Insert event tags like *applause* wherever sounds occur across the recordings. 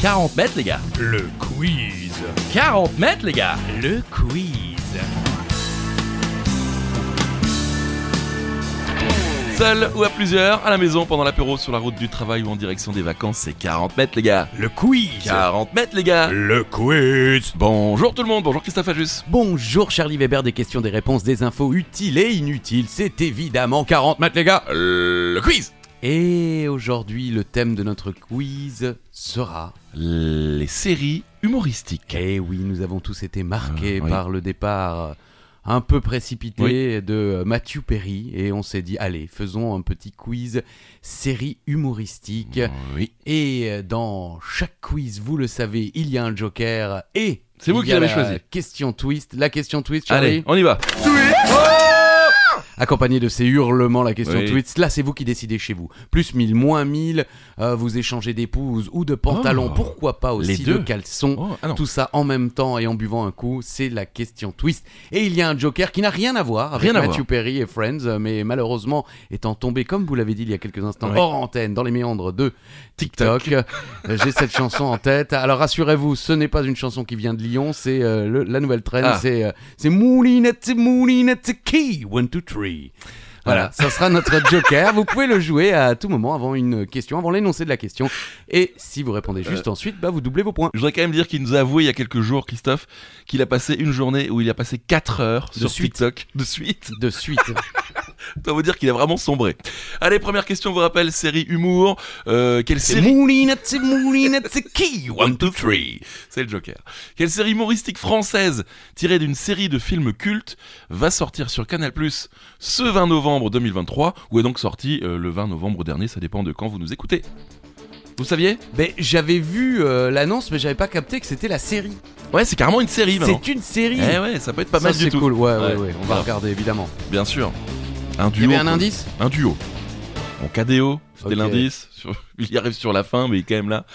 40 mètres, les gars. Le quiz. 40 mètres, les gars. Le quiz. Seul ou à plusieurs, à la maison, pendant l'apéro, sur la route du travail ou en direction des vacances, c'est 40 mètres, les gars. Le quiz. 40 mètres, les gars. Le quiz. Bonjour tout le monde, bonjour Christophe Ajus. Bonjour Charlie Weber, des questions, des réponses, des infos utiles et inutiles. C'est évidemment 40 mètres les gars. Le quiz. Et aujourd'hui, le thème de notre quiz sera... Les séries humoristiques. Eh oui, nous avons tous été marqués Euh, oui. par le départ un peu précipité de Matthew Perry et on s'est dit, allez, faisons un petit quiz série humoristique. Oui. Et dans chaque quiz, vous le savez, il y a un joker et... C'est vous qui l'avez la choisi. Question twist, la question twist, Charlie. Allez, on y va accompagné de ces hurlements, la question oui. tweets. Là, c'est vous qui décidez chez vous. Plus 1000, moins 1000, euh, vous échangez d'épouses ou de pantalons, oh. pourquoi pas aussi deux. de caleçons. Oh, ah tout ça en même temps et en buvant un coup, c'est la question twist. Et il y a un Joker qui n'a rien à voir avec rien Matthew Perry et Friends, euh, mais malheureusement, étant tombé, comme vous l'avez dit il y a quelques instants, hors antenne, dans les méandres de TikTok, *laughs* euh, j'ai cette chanson en tête. Alors rassurez-vous, ce n'est pas une chanson qui vient de Lyon, c'est la nouvelle traîne, ah. c'est euh, Moulinette, Moulinette, Key, 1, 2, 3. Voilà, ça sera notre *laughs* Joker. Vous pouvez le jouer à tout moment avant une question, avant l'énoncé de la question. Et si vous répondez euh. juste ensuite, bah vous doublez vos points. Je voudrais quand même dire qu'il nous a avoué il y a quelques jours, Christophe, qu'il a passé une journée où il a passé 4 heures de sur suite. TikTok de suite. De suite. *laughs* *laughs* Je dois vous dire qu'il a vraiment sombré. Allez, première question, vous rappelle, série humour. Euh, quelle série Moulinette, Moulinette, Key, one, One, two, three. C'est le Joker. Quelle série humoristique française tirée d'une série de films cultes va sortir sur Canal Plus ce 20 novembre 2023 ou est donc sortie euh, le 20 novembre dernier? Ça dépend de quand vous nous écoutez. Vous saviez? Ben, j'avais vu euh, l'annonce, mais j'avais pas capté que c'était la série. Ouais, c'est carrément une série maintenant. C'est une série. Eh ouais, ça peut être pas Ça, mal du c'est tout. cool. Ouais, ouais, Ouais. ouais. On va regarder évidemment. Bien sûr. Un Il y duo. avait un quoi. indice Un duo. Bon, KDO, c'était l'indice. Sur- *laughs* Il y arrive sur la fin, mais il est quand même là.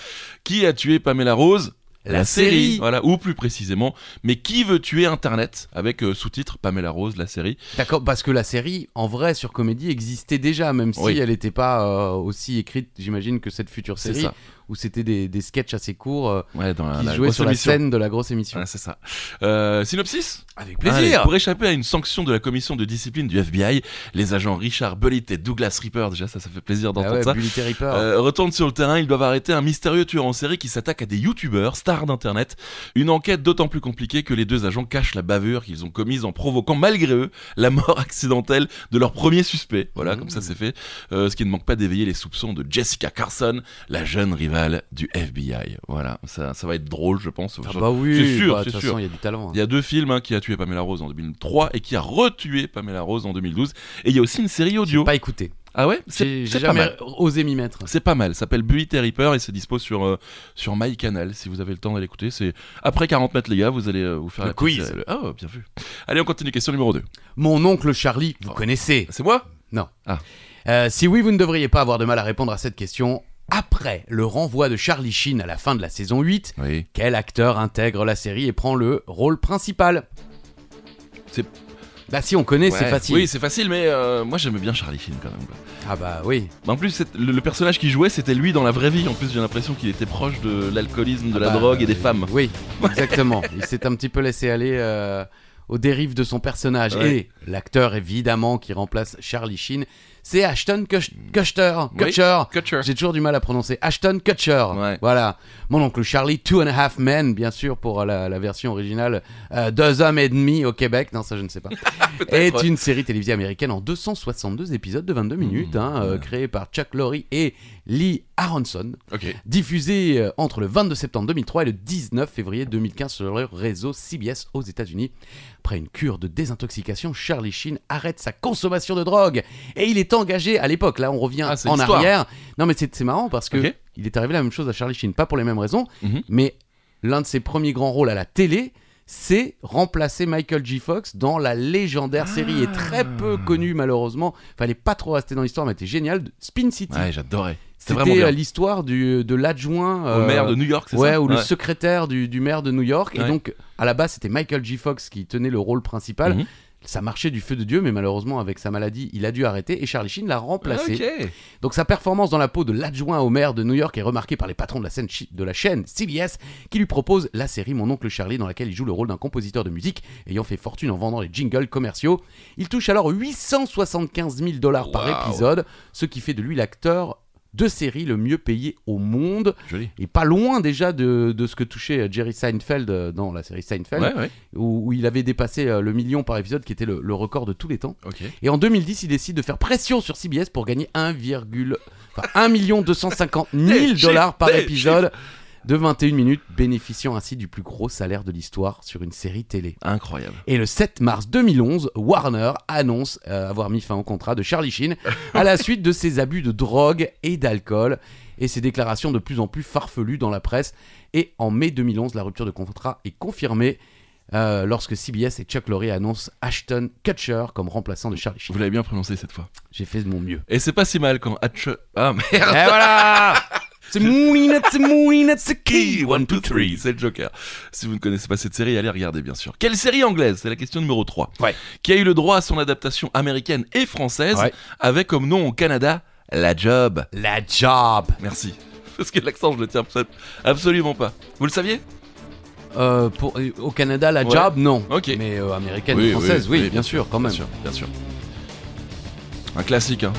Qui a tué Pamela Rose La série. Voilà, ou plus précisément, mais qui veut tuer Internet Avec euh, sous-titre Pamela Rose, la série. D'accord, parce que la série, en vrai, sur Comédie, existait déjà, même si Oui. elle n'était pas euh, aussi écrite, j'imagine, que cette future C'est série, ça. Où c'était des, des sketchs assez courts euh, Ouais, dans la, qui la jouaient sur la émission. scène de la grosse émission. Ouais, c'est ça. Euh, synopsis Avec Allez, pour échapper à une sanction de la commission de discipline du FBI, les agents Richard Bullitt et Douglas Reaper, déjà ça, ça fait plaisir Ah d'entendre ouais, ça, Bully Reaper. Euh, retournent sur le terrain, ils doivent arrêter un mystérieux tueur en série qui s'attaque à des youtubeurs, stars d'internet. Une enquête d'autant plus compliquée que les deux agents cachent la bavure qu'ils ont commise en provoquant malgré eux la mort accidentelle de leur premier suspect. Voilà, comme ça c'est fait. Euh, ce qui ne manque pas d'éveiller les soupçons de Jessica Carson, la jeune rivale du FBI. Voilà, ça, ça va être drôle je pense. ah bah oui, c'est sûr, bah, c'est sûr. il y a du talent. hein. Il y a deux films hein, qui a tué Pamela Rose en 2003 et qui a retué Pamela Rose en 2012. Et il y a aussi une série audio. J'ai pas écouté. Ah ouais? J'ai jamais osé m'y mettre. C'est pas mal, ça s'appelle Bully et Reaper et c'est dispo sur, euh, sur MyCanal si vous avez le temps d'aller écouter. C'est après 40 mètres les gars, vous allez euh, vous faire Le la quiz. euh, le- Oh, bien vu. Allez, on continue, question numéro 2. Mon oncle Charlie, vous Oh. connaissez? C'est moi? Non. Ah. Euh, si oui, vous ne devriez pas avoir de mal à répondre à cette question. Après le renvoi de Charlie Sheen à la fin de la saison 8, Oui. quel acteur intègre la série et prend le rôle principal? C'est- Bah si on connaît, c'est facile. Oui, c'est facile, mais euh, moi j'aimais bien Charlie Sheen quand même. Ah bah oui. En plus, le, le personnage qu'il jouait, c'était lui dans la vraie vie. En plus, j'ai l'impression qu'il était proche de l'alcoolisme, de la Ah bah, drogue et des euh, femmes. Oui, *laughs* exactement. Il s'est un petit peu laissé aller euh, aux dérives de son personnage. Ouais. Et l'acteur, évidemment, qui remplace Charlie Sheen, c'est Ashton Kutcher. Oui. Kutcher. Kutcher. J'ai toujours du mal à prononcer. Ashton Kutcher. Ouais. Voilà. Mon oncle Charlie, Two and a Half Men, bien sûr, pour la, la version originale. euh, Deux hommes et demi au Québec. Non, ça, je ne sais pas. *laughs* est ouais. une série télévisée américaine en 262 épisodes de 22 minutes, hein, euh, ouais. créée par Chuck Lorre et Lee Aronson Ok. diffusé euh, entre le 22 septembre 2003 et le 19 février 2015 sur le réseau CBS aux États-Unis. Après une cure de désintoxication, Charlie Sheen arrête sa consommation de drogue et il est engagé à l'époque. Là, on revient Ah, en arrière. Non, mais c'est marrant parce que il est arrivé la même chose à Charlie Sheen, pas pour les mêmes raisons, Mhm. mais l'un de ses premiers grands rôles à la télé. C'est remplacer Michael J. Fox dans la légendaire série et très peu Ah. connue malheureusement. Fallait pas trop rester dans l'histoire, mais était génial. Spin City. Ouais, j'adorais. C'était euh, l'histoire du- de l'adjoint Au euh, maire de New York, c'est ouais, ça ou le secrétaire du, du maire de New York. Et donc, à la base, c'était Michael J. Fox qui tenait le rôle principal. Mhm. Ça marchait du feu de Dieu, mais malheureusement, avec sa maladie, il a dû arrêter et Charlie Sheen l'a remplacé. Donc sa performance dans la peau de l'adjoint au maire de New York est remarquée par les patrons de la, scène de la chaîne CBS qui lui propose la série Mon oncle Charlie dans laquelle il joue le rôle d'un compositeur de musique ayant fait fortune en vendant les jingles commerciaux. Il touche alors 875 000 dollars par épisode, ce qui fait de lui l'acteur de série le mieux payé au monde Joli. et pas loin déjà de, de ce que touchait euh, Jerry Seinfeld euh, dans la série Seinfeld Ouais, ouais. où, où il avait dépassé euh, le million par épisode qui était le- le record de tous les temps. Et en 2010, il décide de faire pression sur CBS pour gagner 1, enfin, 1 million 250 000 *laughs* Des dollars par épisode de 21 minutes, bénéficiant ainsi du plus gros salaire de l'histoire sur une série télé. Incroyable. Et le 7 mars 2011, Warner annonce euh, avoir mis fin au contrat de Charlie Sheen *laughs* à la suite de ses abus de drogue et d'alcool et ses déclarations de plus en plus farfelues dans la presse. Et en mai 2011, la rupture de contrat est confirmée euh, lorsque CBS et Chuck Lorre annoncent Ashton Kutcher comme remplaçant de Charlie Sheen. Vous l'avez bien prononcé cette fois. J'ai fait de mon mieux. Et c'est pas si mal quand Hatch... Ah merde. Et voilà *laughs* C'est Moulinette, c'est Moulinette, c'est qui One, two, three, c'est le Joker. Si vous ne connaissez pas cette série, allez regarder bien sûr. Quelle série anglaise? C'est la question numéro 3. Ouais. Qui a eu le droit à son adaptation américaine et française Ouais. avec comme nom au Canada La Job. La job Merci. *laughs* Parce que l'accent, je le tiens abso- absolument pas. Vous le saviez? Euh, pour, euh, Au Canada, la Ouais. job, non. Ok. Mais euh, américaine et française, oui, bien, sûr, quand même. Bien sûr, bien sûr. Un classique, hein.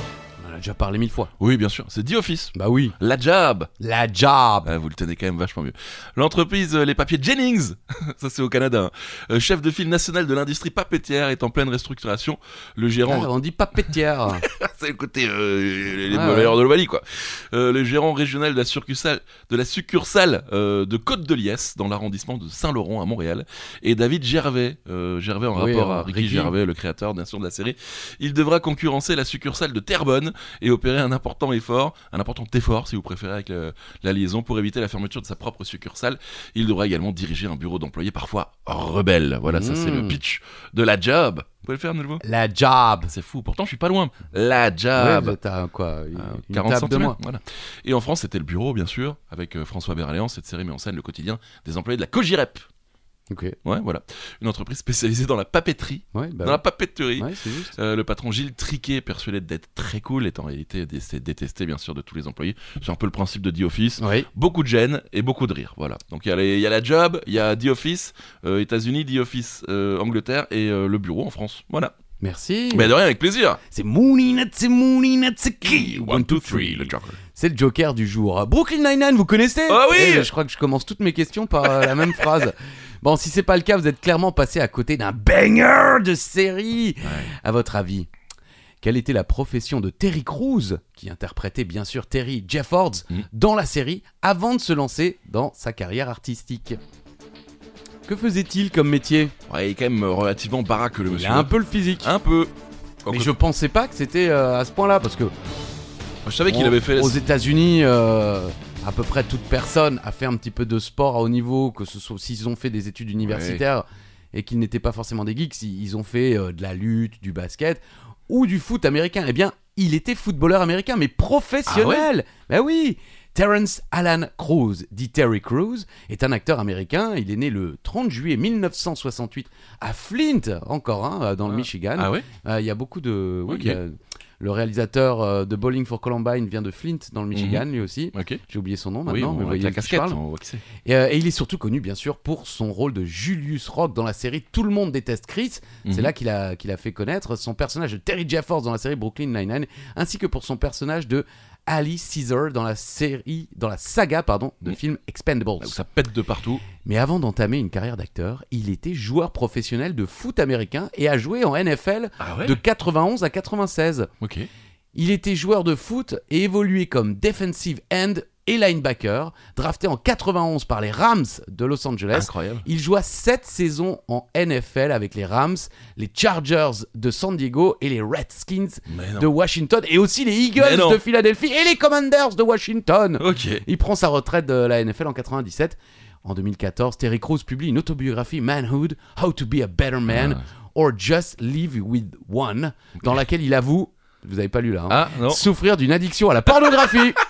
Déjà parlé mille fois. Oui, bien sûr. C'est The Office. Bah oui. La Job. La job Ah, vous le tenez quand même vachement mieux. L'entreprise euh, Les Papiers Jennings, *laughs* ça c'est au Canada, hein. Euh, chef de file national de l'industrie papetière, est en pleine restructuration. Le Ah, gérant, on dit pas pétière. *laughs* c'est le côté euh, les Ah, balayeurs de l'Ovalie quoi. Euh, le gérant régional de la succursale de la succursale de Côte de Liesse dans l'arrondissement de Saint-Laurent à Montréal et David Gervais, Gervais en Oui, rapport à Ricky, Ricky. Gervais, le créateur bien sûr de la série. Il devra concurrencer la succursale de Terrebonne et opérer un important effort, un important effort si vous préférez avec le- la liaison pour éviter la fermeture de sa propre succursale. Il devra également diriger un bureau d'employés parfois rebelles. Voilà, ça c'est le Mm. pitch de la job. Vous pouvez le faire de nouveau La job C'est fou. Pourtant, je suis pas loin. La job. quoi? Une, Euh, une 40 table de. Voilà. Et en France, c'était le bureau, bien sûr, avec euh, François Berléand. Cette série met en scène le quotidien des employés de la Cogirep. Ok. Ouais, voilà. Une entreprise spécialisée dans la papeterie, Ouais, bah dans la papeterie. ouais, c'est juste. Euh, le patron Gilles Triquet, persuadé d'être très cool, est en réalité dé- détesté bien sûr de tous les employés. C'est un peu le principe de The Office. Beaucoup de gêne et beaucoup de rire. Voilà. Donc il y, a les- il y a la job, il y a The Office, euh, États-Unis, The Office, euh, Angleterre et le bureau en France. Voilà. Merci. Mais de rien, avec plaisir. C'est Moulinette, c'est Moulinette, c'est qui? One, two, three, le Joker. C'est le Joker du jour. Brooklyn Nine-Nine, vous connaissez? Ah oui Eh, Je crois que je commence toutes mes questions par la même phrase. *laughs* Bon, si c'est pas le cas, vous êtes clairement passé à côté d'un banger de série. À votre avis, quelle était la profession de Terry Crews, qui interprétait bien sûr Terry Jeffords Mm. dans la série, avant de se lancer dans sa carrière artistique? Que faisait-il comme métier? Ouais, il est quand même euh, relativement baraque le Il monsieur. a un peu le physique. Un peu. Mais je pensais pas que c'était euh, à ce point-là, parce que Je savais qu'il avait fait. Aux États-Unis, euh, à peu près toute personne a fait un petit peu de sport à haut niveau, que ce soit s'ils ont fait des études universitaires et qu'ils n'étaient pas forcément des geeks, ils ont fait euh, de la lutte, du basket ou du foot américain. Eh bien, il était footballeur américain, mais professionnel. ben oui. Terrence Alan Crews, dit Terry Crews, est un acteur américain. Il est né le 30 juillet 1968 à Flint, encore, hein, dans le Ah. Michigan. Ah ouais Euh, Il y a beaucoup de. oui. Le réalisateur euh, de Bowling for Columbine vient de Flint, dans le Michigan, lui aussi. J'ai oublié son nom Oui, maintenant, bon, mais voyez la casquette. parle. Et, euh, et il est surtout connu, bien sûr, pour son rôle de Julius Rock dans la série Tout le monde déteste Chris. C'est Mhm. là qu'il a, qu'il a fait connaître son personnage de Terry Jeffords dans la série Brooklyn Nine-Nine, ainsi que pour son personnage de Ali Caesar dans la série, dans la saga pardon, de Mhm. films Expendables. Là où ça pète de partout. Mais avant d'entamer une carrière d'acteur, il était joueur professionnel de foot américain et a joué en NFL Ah ouais? de 91 à 96. Ok. Il était joueur de foot et évoluait comme defensive end et linebacker, drafté en 91 par les Rams de Los Angeles. Incroyable. Il joua 7 saisons en NFL avec les Rams, les Chargers de San Diego et les Redskins de Washington et aussi les Eagles de Philadelphie et les Commanders de Washington. Ok. Il prend sa retraite de la NFL en 97. En 2014, Terry Crews publie une autobiographie Manhood, How to be a Better Man Ah. or Just Live with One, dans laquelle il avoue, vous avez pas lu là, hein, Ah souffrir d'une addiction à la pornographie. *laughs*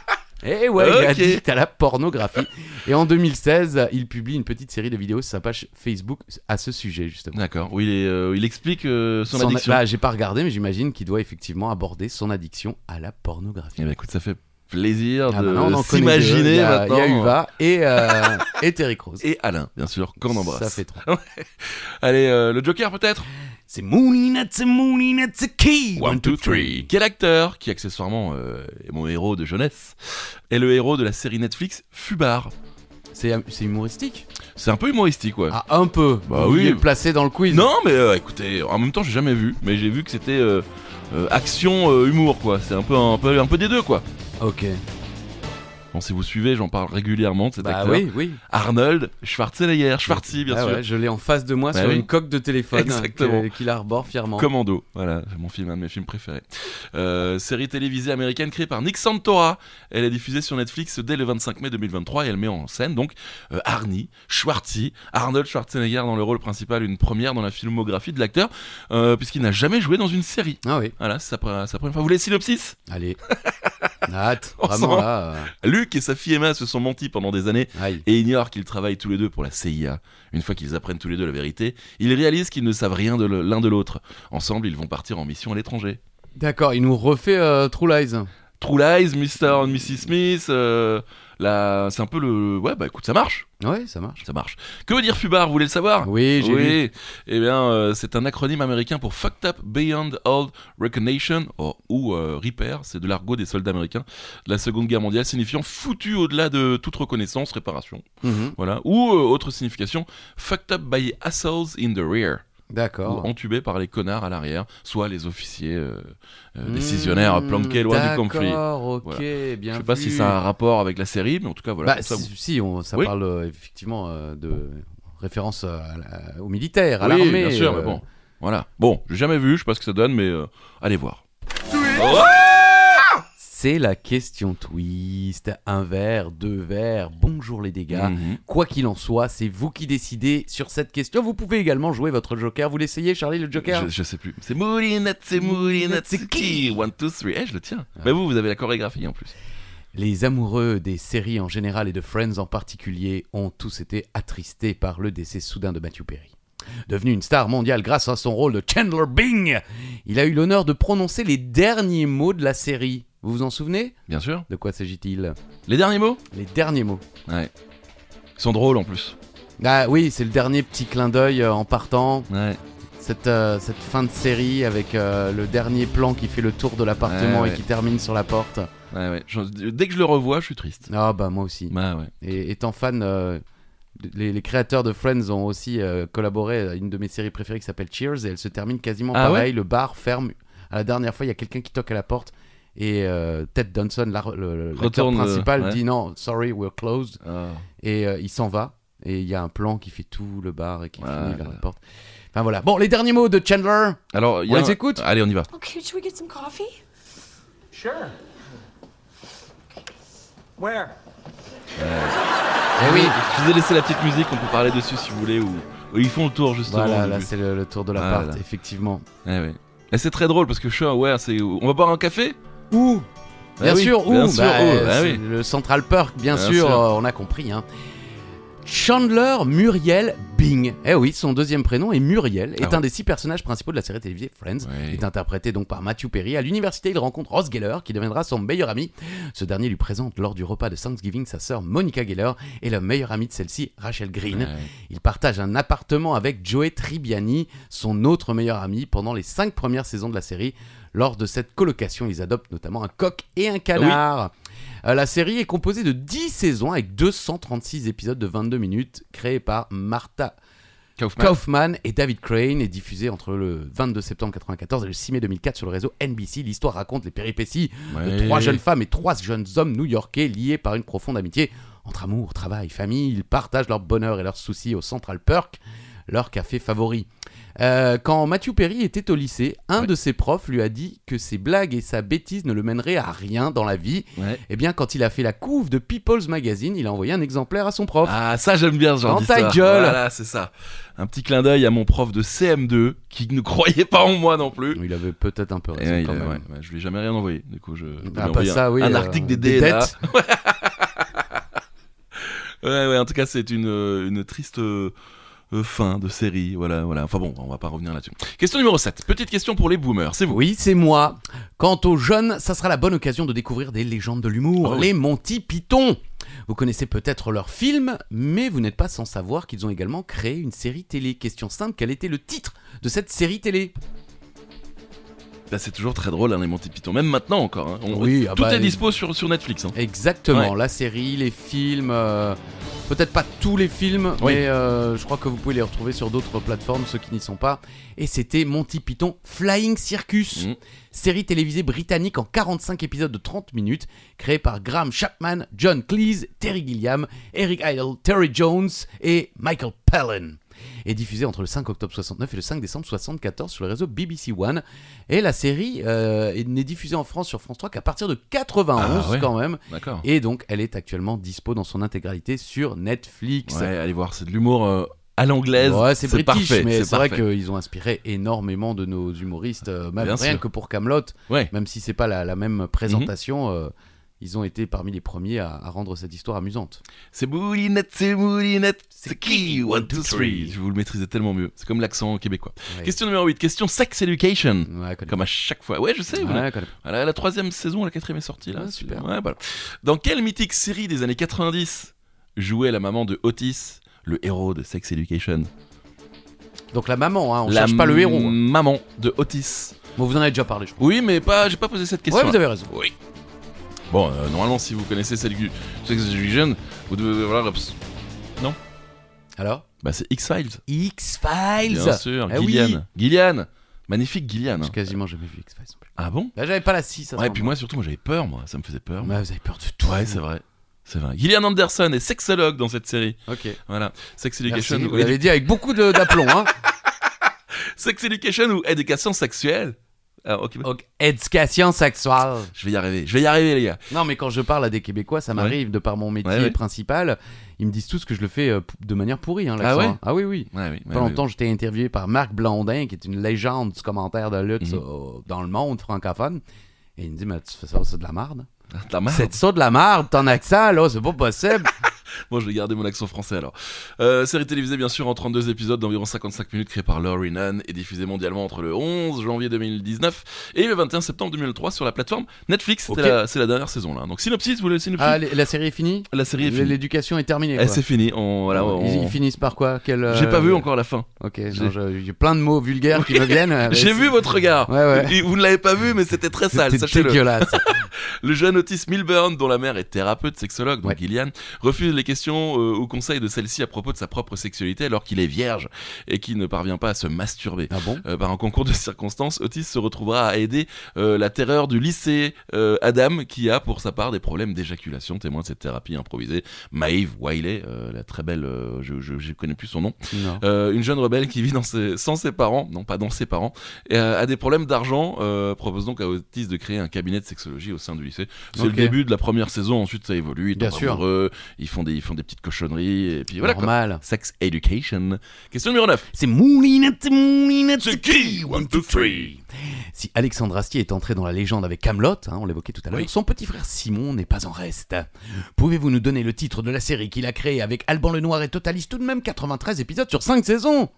Et ouais, il est addict à la pornographie. Et en 2016, il publie une petite série de vidéos sur sa page Facebook à ce sujet, justement. D'accord. Où il, est, euh, il explique euh, son, Son- addiction. Bah, j'ai pas regardé, mais j'imagine qu'il doit effectivement aborder son addiction à la pornographie. Eh ben, écoute, ça fait plaisir Ah, de s'imaginer maintenant. Il y a Uva et, euh, et Terry Crews. Et Alain, bien sûr, qu'on embrasse. Ça fait trois. *laughs* Allez, le Joker peut-être? C'est Mooney Nuts, Mooney Nuts, key. One, two, three. Quel acteur, qui accessoirement euh, est mon héros de jeunesse, est le héros de la série Netflix Fubar? C'est c'est humoristique? C'est un peu humoristique, ouais. Ah, un peu. Bah Vous oui. vouliez le placer dans le quiz. Non, mais euh, écoutez, en même temps, j'ai jamais vu, mais j'ai vu que c'était euh, euh, action, euh, humour, quoi. C'est un peu, un, peu, un peu des deux, quoi. Ok. Bon, si vous suivez, j'en parle régulièrement de cet Bah acteur. oui, oui. Arnold Schwarzenegger, Schwarzi, bien Ah sûr. ouais, je l'ai en face de moi Bah sur oui. une coque de téléphone Exactement. que- qu'il arbore fièrement. Commando, voilà, c'est mon film, un de mes films préférés. Euh, série télévisée américaine créée par Nick Santora. Elle est diffusée sur Netflix dès le 25 mai 2023 et elle met en scène donc euh, Arnie, Schwarzi, Arnold Schwarzenegger dans le rôle principal, une première dans la filmographie de l'acteur, euh, puisqu'il n'a jamais joué dans une série. Ah oui, Voilà, c'est sa, pre- sa première fois. Vous voulez le synopsis? Allez. *laughs* Nat, vraiment là. Luc et sa fille Emma se sont mentis pendant des années Aïe. et ignorent qu'ils travaillent tous les deux pour la CIA. Une fois qu'ils apprennent tous les deux la vérité, ils réalisent qu'ils ne savent rien de l'un de l'autre. Ensemble, ils vont partir en mission à l'étranger. D'accord, il nous refait euh, True Lies. True Lies, Mr. and Mrs. Smith, euh, c'est un peu le... Ouais, bah écoute, ça marche, Ouais, ça marche. ça marche. Que veut dire FUBAR, vous voulez le savoir? Oui, j'ai vu. Oui, eh bien, euh, c'est un acronyme américain pour Fucked Up Beyond All Recognition, ou, ou, euh, Repair, c'est de l'argot des soldats américains de la Seconde Guerre mondiale, signifiant foutu au-delà de toute reconnaissance, réparation, Mhm, voilà. Ou, euh, autre signification, Fucked Up by Assholes in the Rear, D'accord. entubé par les connards à l'arrière, soit les officiers euh, euh, Mmh, décisionnaires planqués loin du conflit. D'accord, ok, Voilà. bien Je sais pas vu. si ça a un rapport avec la série, mais en tout cas, voilà. Bah, ça, si, vous- si, on- ça Oui. parle euh, effectivement euh, de référence euh, aux militaires, à Oui, l'armée. bien sûr, euh, mais bon. Voilà. Bon, j'ai jamais vu, je sais pas ce que ça donne, mais euh, allez voir. C'est la question twist. Un verre, deux verres, bonjour les dégâts. Mhm. Quoi qu'il en soit, c'est vous qui décidez sur cette question. Vous pouvez également jouer votre joker. Vous l'essayez, Charlie, le joker Je, je sais plus. C'est Moulinette, c'est Moulinette, c'est qui One, two, three. Eh, je le tiens. Ah. Mais vous, vous avez la chorégraphie en plus. Les amoureux des séries en général et de Friends en particulier ont tous été attristés par le décès soudain de Matthew Perry. Devenu une star mondiale grâce à son rôle de Chandler Bing, il a eu l'honneur de prononcer les derniers mots de la série. Vous vous en souvenez? Bien sûr. De quoi s'agit-il? Les derniers mots? Les derniers mots. Ouais. Ils sont drôles en plus. Ah oui, c'est le dernier petit clin d'œil euh, en partant. Ouais. Cette, euh, cette fin de série avec euh, le dernier plan qui fait le tour de l'appartement Ouais, et qui termine sur la porte. Ouais, ouais. Je- dès que je le revois, je suis triste. Ah bah moi aussi. Bah ouais. Et étant fan, euh, les, les créateurs de Friends ont aussi euh, collaboré à une de mes séries préférées qui s'appelle Cheers et elle se termine quasiment Ah pareil. le bar ferme. À la dernière fois, il y a quelqu'un qui toque à la porte et euh, Ted Danson, la- le- l'acteur Retourne, euh, principal, ouais. dit non, sorry, we're closed. Ah. Et euh, il s'en va. Et il y a un plan qui fait tout le bar et qui Ouais, finit vers ouais. la porte. Enfin voilà. Bon, les derniers mots de Chandler. Alors, il y On a les un- écoute Allez, on y va. Okay, should we get some coffee? Sure. Where? Eh oui. Je vous ai laissé la petite musique, on peut parler dessus si vous voulez, ou ou ils font le tour justement. Voilà, là c'est le, le tour de l'appart, Voilà. effectivement. Ouais, ouais. Et c'est très drôle parce que je suis ouais, c'est. On va boire un café? Où Bien oui, sûr, où bien sûr, Bah, où, c'est oui. Le Central Perk, bien, Bien sûr, sûr. euh, on a compris. Hein. Chandler Muriel Bing. Eh oui, son deuxième prénom est Muriel, est Ah ouais. un des six personnages principaux de la série télévisée Friends. Ouais. Il est interprété donc par Matthew Perry. À l'université, il rencontre Ross Geller, qui deviendra son meilleur ami. Ce dernier lui présente lors du repas de Thanksgiving sa sœur Monica Geller et la meilleure amie de celle-ci, Rachel Green. Ouais. Il partage un appartement avec Joey Tribbiani, son autre meilleur ami, pendant les cinq premières saisons de la série. Lors de cette colocation, ils adoptent notamment un coq et un canard. Euh, la série est composée de 10 saisons avec 236 épisodes de 22 minutes, créés par Martha Kaufman. Kaufman et David Crane et diffusée entre le 22 septembre 1994 et le 6 mai 2004 sur le réseau NBC. L'histoire raconte les péripéties de trois jeunes femmes et trois jeunes hommes new-yorkais liés par une profonde amitié entre amour, travail, famille. Ils partagent leur bonheur et leurs soucis au Central Perk, leur café favori. Euh, quand Matthew Perry était au lycée, un Ouais. de ses profs lui a dit que ses blagues et sa bêtise ne le mèneraient à rien dans la vie. Ouais. Eh bien, quand il a fait la couve de People's Magazine, il a envoyé un exemplaire à son prof. Ah, ça j'aime bien ce genre Dans ta gueule. Voilà, c'est ça. Un petit clin d'œil à mon prof de CM2 qui ne *laughs* croyait pas en moi non plus. Il avait peut-être un peu Et raison ouais, il quand a- même. ouais, ouais, je lui ai jamais rien envoyé. Du coup, je. Ah, pas envoyé ça, un, oui. un euh, article des des. *laughs* Ouais, ouais, en tout cas, c'est une, euh, une triste euh, euh, fin de série. Voilà, voilà. Enfin bon, on va pas revenir là-dessus. Question numéro 7. Petite question pour les boomers. C'est vous. Oui, c'est moi. Quant aux jeunes, ça sera la bonne occasion de découvrir des légendes de l'humour, Ah oui. les Monty Python. Vous connaissez peut-être leurs films, mais vous n'êtes pas sans savoir qu'ils ont également créé une série télé. Question simple, quel était le titre de cette série télé? Bah, c'est toujours très drôle, hein, les Monty Python. Même maintenant encore. hein. On- Oui, ah tout bah, est dispo sur, sur Netflix. hein. Exactement, Ouais. la série, les films, euh, peut-être pas tous les films, Oui. mais euh, je crois que vous pouvez les retrouver sur d'autres plateformes, ceux qui n'y sont pas. Et c'était Monty Python Flying Circus, Mhm. série télévisée britannique en 45 épisodes de 30 minutes, créée par Graham Chapman, John Cleese, Terry Gilliam, Eric Idle, Terry Jones et Michael Palin. Et diffusée entre le 5 octobre 69 et le 5 décembre 74 sur le réseau BBC One. Et la série euh, est- n'est diffusée en France sur France 3 qu'à partir de 91 Ah ouais. quand même. Et donc, elle est actuellement dispo dans son intégralité sur Netflix. Ouais, allez voir, c'est de l'humour euh, à l'anglaise. Ouais, c'est british, parfait, mais c'est vrai qu'ils ont inspiré énormément de nos humoristes, euh, même Bien rien sûr. que pour Camelot, Ouais. même si c'est pas la, la même présentation, euh, ils ont été parmi les premiers à, à rendre cette histoire amusante. C'est Moulinette, c'est Moulinette, c'est qui? qui, One, one, two, two, three. three. Je vous le maîtrisez tellement mieux. C'est comme l'accent québécois. Ouais. Question numéro 8. Question Sex Education. Ouais, Comme à chaque fois. Ouais, je sais. connais- Voilà, la troisième saison, la quatrième est sortie là. Super. Ouais, voilà. Dans quelle mythique série des années 90 jouait la maman de Otis, le héros de Sex Education? Donc la maman, hein, on La cherche pas le héros. hein. Maman de Otis. Bon, vous en avez déjà parlé, je crois. Oui, mais pas, j'ai pas posé cette question. Ouais, vous avez raison. Oui. Bon, euh, normalement, si vous connaissez Sex Education, vous devez voilà. Alors Bah, c'est X-Files. X-Files Bien sûr, Eh oui. Gillian. Gillian. Magnifique Gillian. hein. J'ai quasiment jamais vu X-Files. non. Ah bon Bah, j'avais pas la 6. Ouais, et puis moi surtout, moi j'avais peur, moi. Ça me faisait peur. Ouais, vous avez peur de tout. Ouais, c'est vrai. C'est vrai. Gillian Anderson est sexologue dans cette série. Ok. Voilà. Sex Merci, Education vous ou, l'avez dit avec beaucoup d'aplomb. Hein. *laughs* Sex Education ou éducation sexuelle. Ah, ok. Ok, Éducation sexuelle. Je vais y arriver. Je vais y arriver, les gars. Non, mais quand je parle à des Québécois, ça m'arrive de par mon métier Ouais, ouais. principal. Ils me disent tous que je le fais euh, de manière pourrie, hein, Ah ouais? Ah oui, oui. Pas longtemps, j'étais interviewé par Marc Blondin, qui est une légende du commentaire de lutte Mhm. euh, dans le monde francophone. Et il me dit, mais tu fais ça, c'est de la merde. *laughs* La merde. C'est ça de la merde, ton accent, là, c'est pas possible. *laughs* *laughs* Bon, je vais garder mon accent français alors. Euh, série télévisée, bien sûr, en 32 épisodes d'environ 55 minutes, créée par Laurie Nunn et diffusée mondialement entre le 11 janvier 2019 et le 21 septembre 2003 sur la plateforme Netflix. La- C'est la, dernière saison là. Donc, synopsis, vous voulez le synopsis ah, la série est finie La série est finie. L'éducation est terminée. Eh, c'est fini. On, voilà, Ils- on- Ils, finissent par quoi? Quel, euh, J'ai pas vu encore la fin. Ok, J'ai- non, je- j'ai plein de mots vulgaires qui me viennent. *laughs* mais J'ai c'est- vu votre regard. Ouais, ouais. Et Vous ne l'avez pas vu, mais c'était très sale, C'était dégueulasse. *laughs* Le jeune Otis Milburn, dont la mère est thérapeute sexologue, donc Ouais. Gillian, refuse les questions euh, ou conseils de celle-ci à propos de sa propre sexualité alors qu'il est vierge et qu'il ne parvient pas à se masturber. ah bon? Euh, par un concours de circonstances, Otis se retrouvera à aider euh, la terreur du lycée euh, Adam, qui a pour sa part des problèmes d'éjaculation, témoin de cette thérapie improvisée. Maeve Wiley, la très belle, je, je, je connais plus son nom, une jeune rebelle qui vit dans ses- sans ses parents, non pas dans ses parents, et a des problèmes d'argent, propose donc à Otis de créer un cabinet de sexologie au sein du lycée. C'est le début de la première saison, ensuite ça évolue, ils Bien sûr. ils font, des, ils font des petites cochonneries, et puis voilà quoi. Normal. Sex Education. Question numéro 9. C'est Moulinette, Moulinette, C'est qui? One, two, three. Si Alexandre Astier est entré dans la légende avec Camelot, on l'évoquait tout à l'heure, Oui. son petit frère Simon n'est pas en reste. Pouvez-vous nous donner le titre de la série qu'il a créée avec Alban Lenoir et totalise tout de même 93 épisodes sur 5 saisons?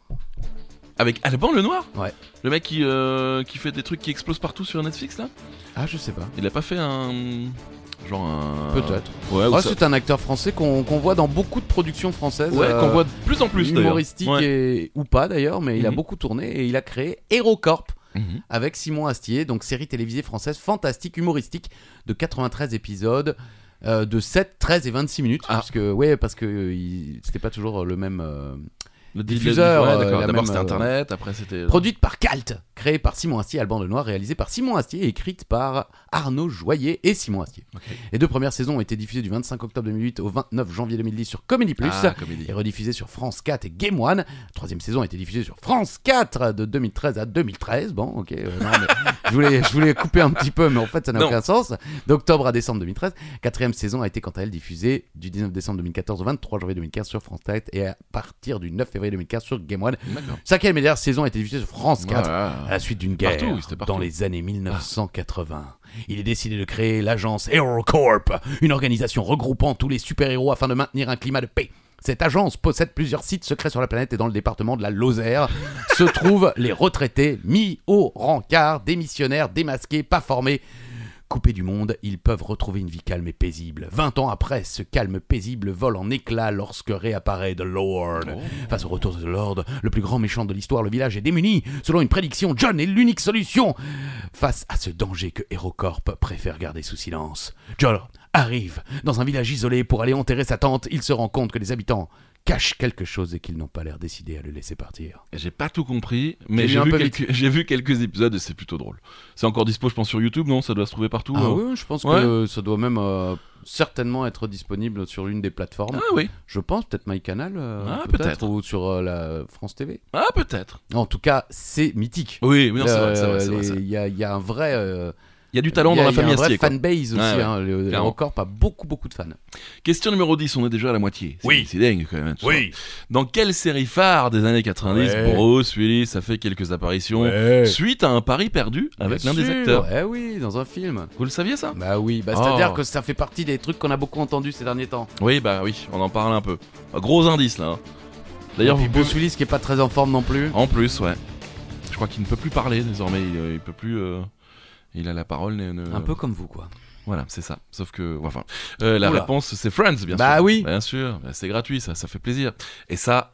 Avec Alban le Noir Ouais. Le mec qui, euh, qui fait des trucs qui explosent partout sur Netflix là? Ah, je sais pas. Il a pas fait un. Genre un. Peut-être. Ouais, Ah, ça- c'est un acteur français qu'on qu'on voit dans beaucoup de productions françaises. ouais euh, qu'on voit de plus en plus et... ou pas d'ailleurs, mais il a Mhm. beaucoup tourné et il a créé HeroCorp Mhm. avec Simon Astier, donc série télévisée française fantastique, humoristique, de 93 épisodes. euh, de 7, 13 et 26 minutes. Ah. Parce que, ouais, parce que euh, il- c'était pas toujours le même, euh, Le diffuseur, ouais, euh, d'accord. D'abord c'était euh, Internet, après c'était. Produite par Calt, créée par Simon Astier, Alban Lenoir, réalisée par Simon Astier et écrite par Arnaud Joyer et Simon Astier. Les deux premières saisons ont été diffusées du 25 octobre 2008 au 29 janvier 2010 sur Comedy Plus Ah, et rediffusées sur France 4 et Game One. La troisième saison a été diffusée sur France 4 de 2013 à 2013. Bon, ok. euh, non, mais je, voulais, je voulais couper un petit peu, mais en fait, ça n'a aucun sens. D'octobre à décembre 2013. Quatrième saison a été quant à elle diffusée du 19 décembre 2014 au 23 janvier 2015 sur France 4 et à partir du 9 février 2015 sur Game One. Cinquième et dernière saison a été diffusée sur France 4 Voilà. à la suite d'une guerre Partout, c'était partout. dans les années 1980. Il est décidé de créer l'agence HeroCorp, une organisation regroupant tous les super-héros afin de maintenir un climat de paix. Cette agence possède plusieurs sites secrets sur la planète et dans le département de la Lozère *laughs* se trouvent les retraités mis au rencard, démissionnaires, démasqués, pas formés. Coupés du monde, ils peuvent retrouver une vie calme et paisible. 20 ans après, ce calme paisible vole en éclats lorsque réapparaît The Lord. Face au retour de The Lord, le plus grand méchant de l'histoire, le village est démuni. Selon une prédiction, John est l'unique solution. Face à ce danger que HeroCorp préfère garder sous silence, John arrive dans un village isolé pour aller enterrer sa tante. Il se rend compte que les habitants cachent quelque chose et qu'ils n'ont pas l'air décidés à le laisser partir. J'ai pas tout compris, mais J'ai vu, quelques... *laughs* j'ai vu quelques épisodes et c'est plutôt drôle. C'est encore dispo, je pense, sur YouTube, non? Ça doit se trouver partout. Ah hein oui, je pense Ouais. que ça doit même euh, certainement être disponible sur l'une des plateformes. Ah oui, Je pense peut-être MyCanal, euh, Ah, peut-être, ou sur euh, la France TV. ah peut-être. En tout cas, c'est mythique. Oui, oui, non, c'est vrai, Euh, y, il y a un vrai. Il y a du talent a- dans la il y a famille un vrai Astier. quoi. fanbase aussi. Ouais, ouais, hein, le. Record a beaucoup, beaucoup de fans. Question numéro 10, on est déjà à la moitié. C'est- Oui. C'est dingue quand même. tout ça. Dans quelle série phare des années 90 Ouais. Bruce Willis a fait quelques apparitions suite à un pari perdu avec l'un des acteurs? Eh oui, dans un film. Vous le saviez ça? Bah oui, bah, Oh. c'est-à-dire que ça fait partie des trucs qu'on a beaucoup entendus ces derniers temps. Oui, bah oui, on en parle un peu. Un gros indice là. hein. D'ailleurs, vous Bruce Willis qui est pas très en forme non plus. En plus, ouais. Je crois qu'il ne peut plus parler désormais. Il, euh, il peut plus. euh, Il a la parole. ne- ne- Un peu comme vous, quoi. Voilà, c'est ça. Sauf que, enfin, euh, la Oula. réponse c'est Friends, bien Bah sûr. oui. Bien sûr, Bah, c'est gratuit, ça, ça fait plaisir. Et ça,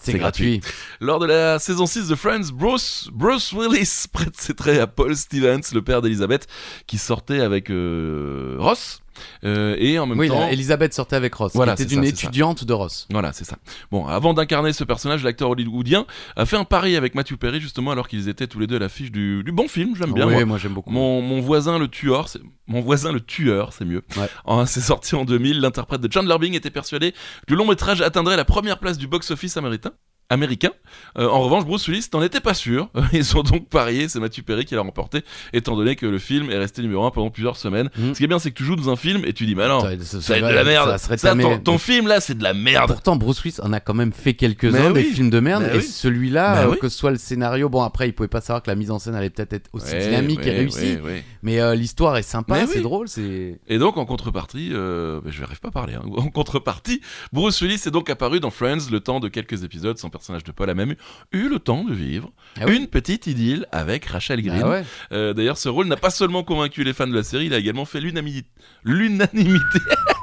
C'est C'est gratuit. lors de la saison 6 de Friends, Bruce, Bruce Willis *laughs* prête ses traits à Paul Stevens, le père d'Elizabeth, qui sortait avec euh, Ross. Euh, et en même Oui, temps. là, Elisabeth sortait avec Ross. Voilà, qui était c'est une ça, étudiante de Ross. Voilà, c'est ça. Bon, avant d'incarner ce personnage, l'acteur hollywoodien a fait un pari avec Matthew Perry, justement, alors qu'ils étaient tous les deux à l'affiche du, du bon film, j'aime bien. oui, moi. moi, j'aime beaucoup. Mon, mon voisin le tueur, c'est mon voisin le tueur, c'est mieux. Ouais. *laughs* C'est sorti en 2000. L'interprète de Chandler Bing était persuadé que le long métrage atteindrait la première place du box-office américain. Américain. Euh, en revanche, Bruce Willis n'en était pas sûr. *laughs* Ils ont donc parié, c'est Matthew Perry qui l'a remporté, étant donné que le film est resté numéro 1 pendant plusieurs semaines. Mhm. Ce qui est bien, c'est que tu joues dans un film et tu dis, mais non, Ça- ça va de la merde. ça serait Ça, tamé. ton, ton film là, c'est de la merde. Pourtant, Bruce Willis en a quand même fait quelques-uns des films de merde. Mais et oui. celui-là, euh, oui. que ce soit le scénario, bon, après, il pouvait pas savoir que la mise en scène allait peut-être être aussi Ouais, dynamique et réussie. ouais. Mais euh, l'histoire est sympa, c'est drôle, c'est. Et donc en contrepartie, euh, bah, je n'arrive pas à parler, hein. *laughs* en contrepartie, Bruce Willis est donc apparu dans Friends le temps de quelques épisodes. Son personnage de Paul a même eu le temps de vivre Ah oui. une petite idylle avec Rachel Green. Ah ouais. Euh, D'ailleurs, ce rôle n'a pas seulement convaincu les fans de la série, il a également fait l'unanimité. *laughs*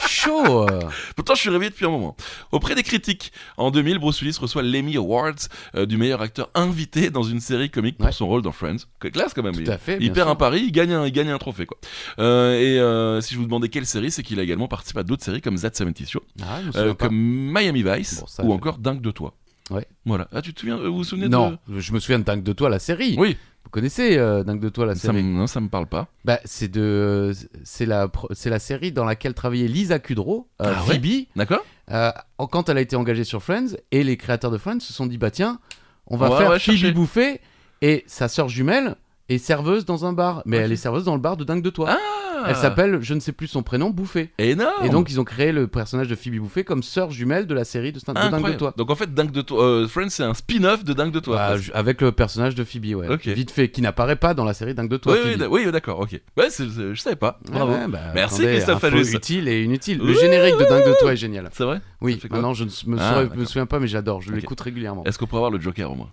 C'est chaud. euh. Pourtant, je suis réveillé depuis un moment. Auprès des critiques, en 2000, Bruce Willis reçoit l'Emmy Awards euh, du meilleur acteur invité dans une série comique pour Ouais. son rôle dans Friends. Classe quand même. Tout il, à fait. il perd sûr. un pari, il gagne un, il gagne un trophée quoi. Euh, et si je vous demandais quelle série, c'est qu'il a également participé à d'autres séries comme That 70 Show, Ah, comme Miami Vice Bon, ça, ou encore Dingue de toi. Ouais. Voilà. Ah, tu te souviens, vous vous souvenez Non, de je me souviens de Dingue de toi, la série. Oui. Vous connaissez euh, Dingue de toi, la Ça série me, non, ça me parle pas. Bah, c'est de, c'est la, c'est la série dans laquelle travaillait Lisa Kudrow, euh, Ah ouais Phoebe, D'accord. euh, quand elle a été engagée sur Friends, et les créateurs de Friends se sont dit bah tiens, on va faire va Phoebe chercher. bouffer et sa sœur jumelle est serveuse dans un bar, mais elle est serveuse dans le bar de Dingue de toi. Ah Elle s'appelle, je ne sais plus son prénom, Bouffé. Énorme. Et donc ils ont créé le personnage de Phoebe Bouffé comme sœur jumelle de la série de, de Dingue de toi. Donc en fait, Dingue de toi, euh, Friends, c'est un spin-off de Dingue de toi. Bah, avec le personnage de Phoebe, ouais. Vite fait, qui n'apparaît pas dans la série Dingue de toi. oui, oui, d'accord, ok. Ouais, c'est- c'est- je savais pas. Bravo. ouais, bah, Merci, attendez, Christophe utile et inutile. Le générique de Dingue de toi est génial. C'est vrai Oui, maintenant je ne me, Ah, saurais- me souviens pas, mais j'adore. Je l'écoute régulièrement. Est-ce qu'on pourrait avoir le Joker au moins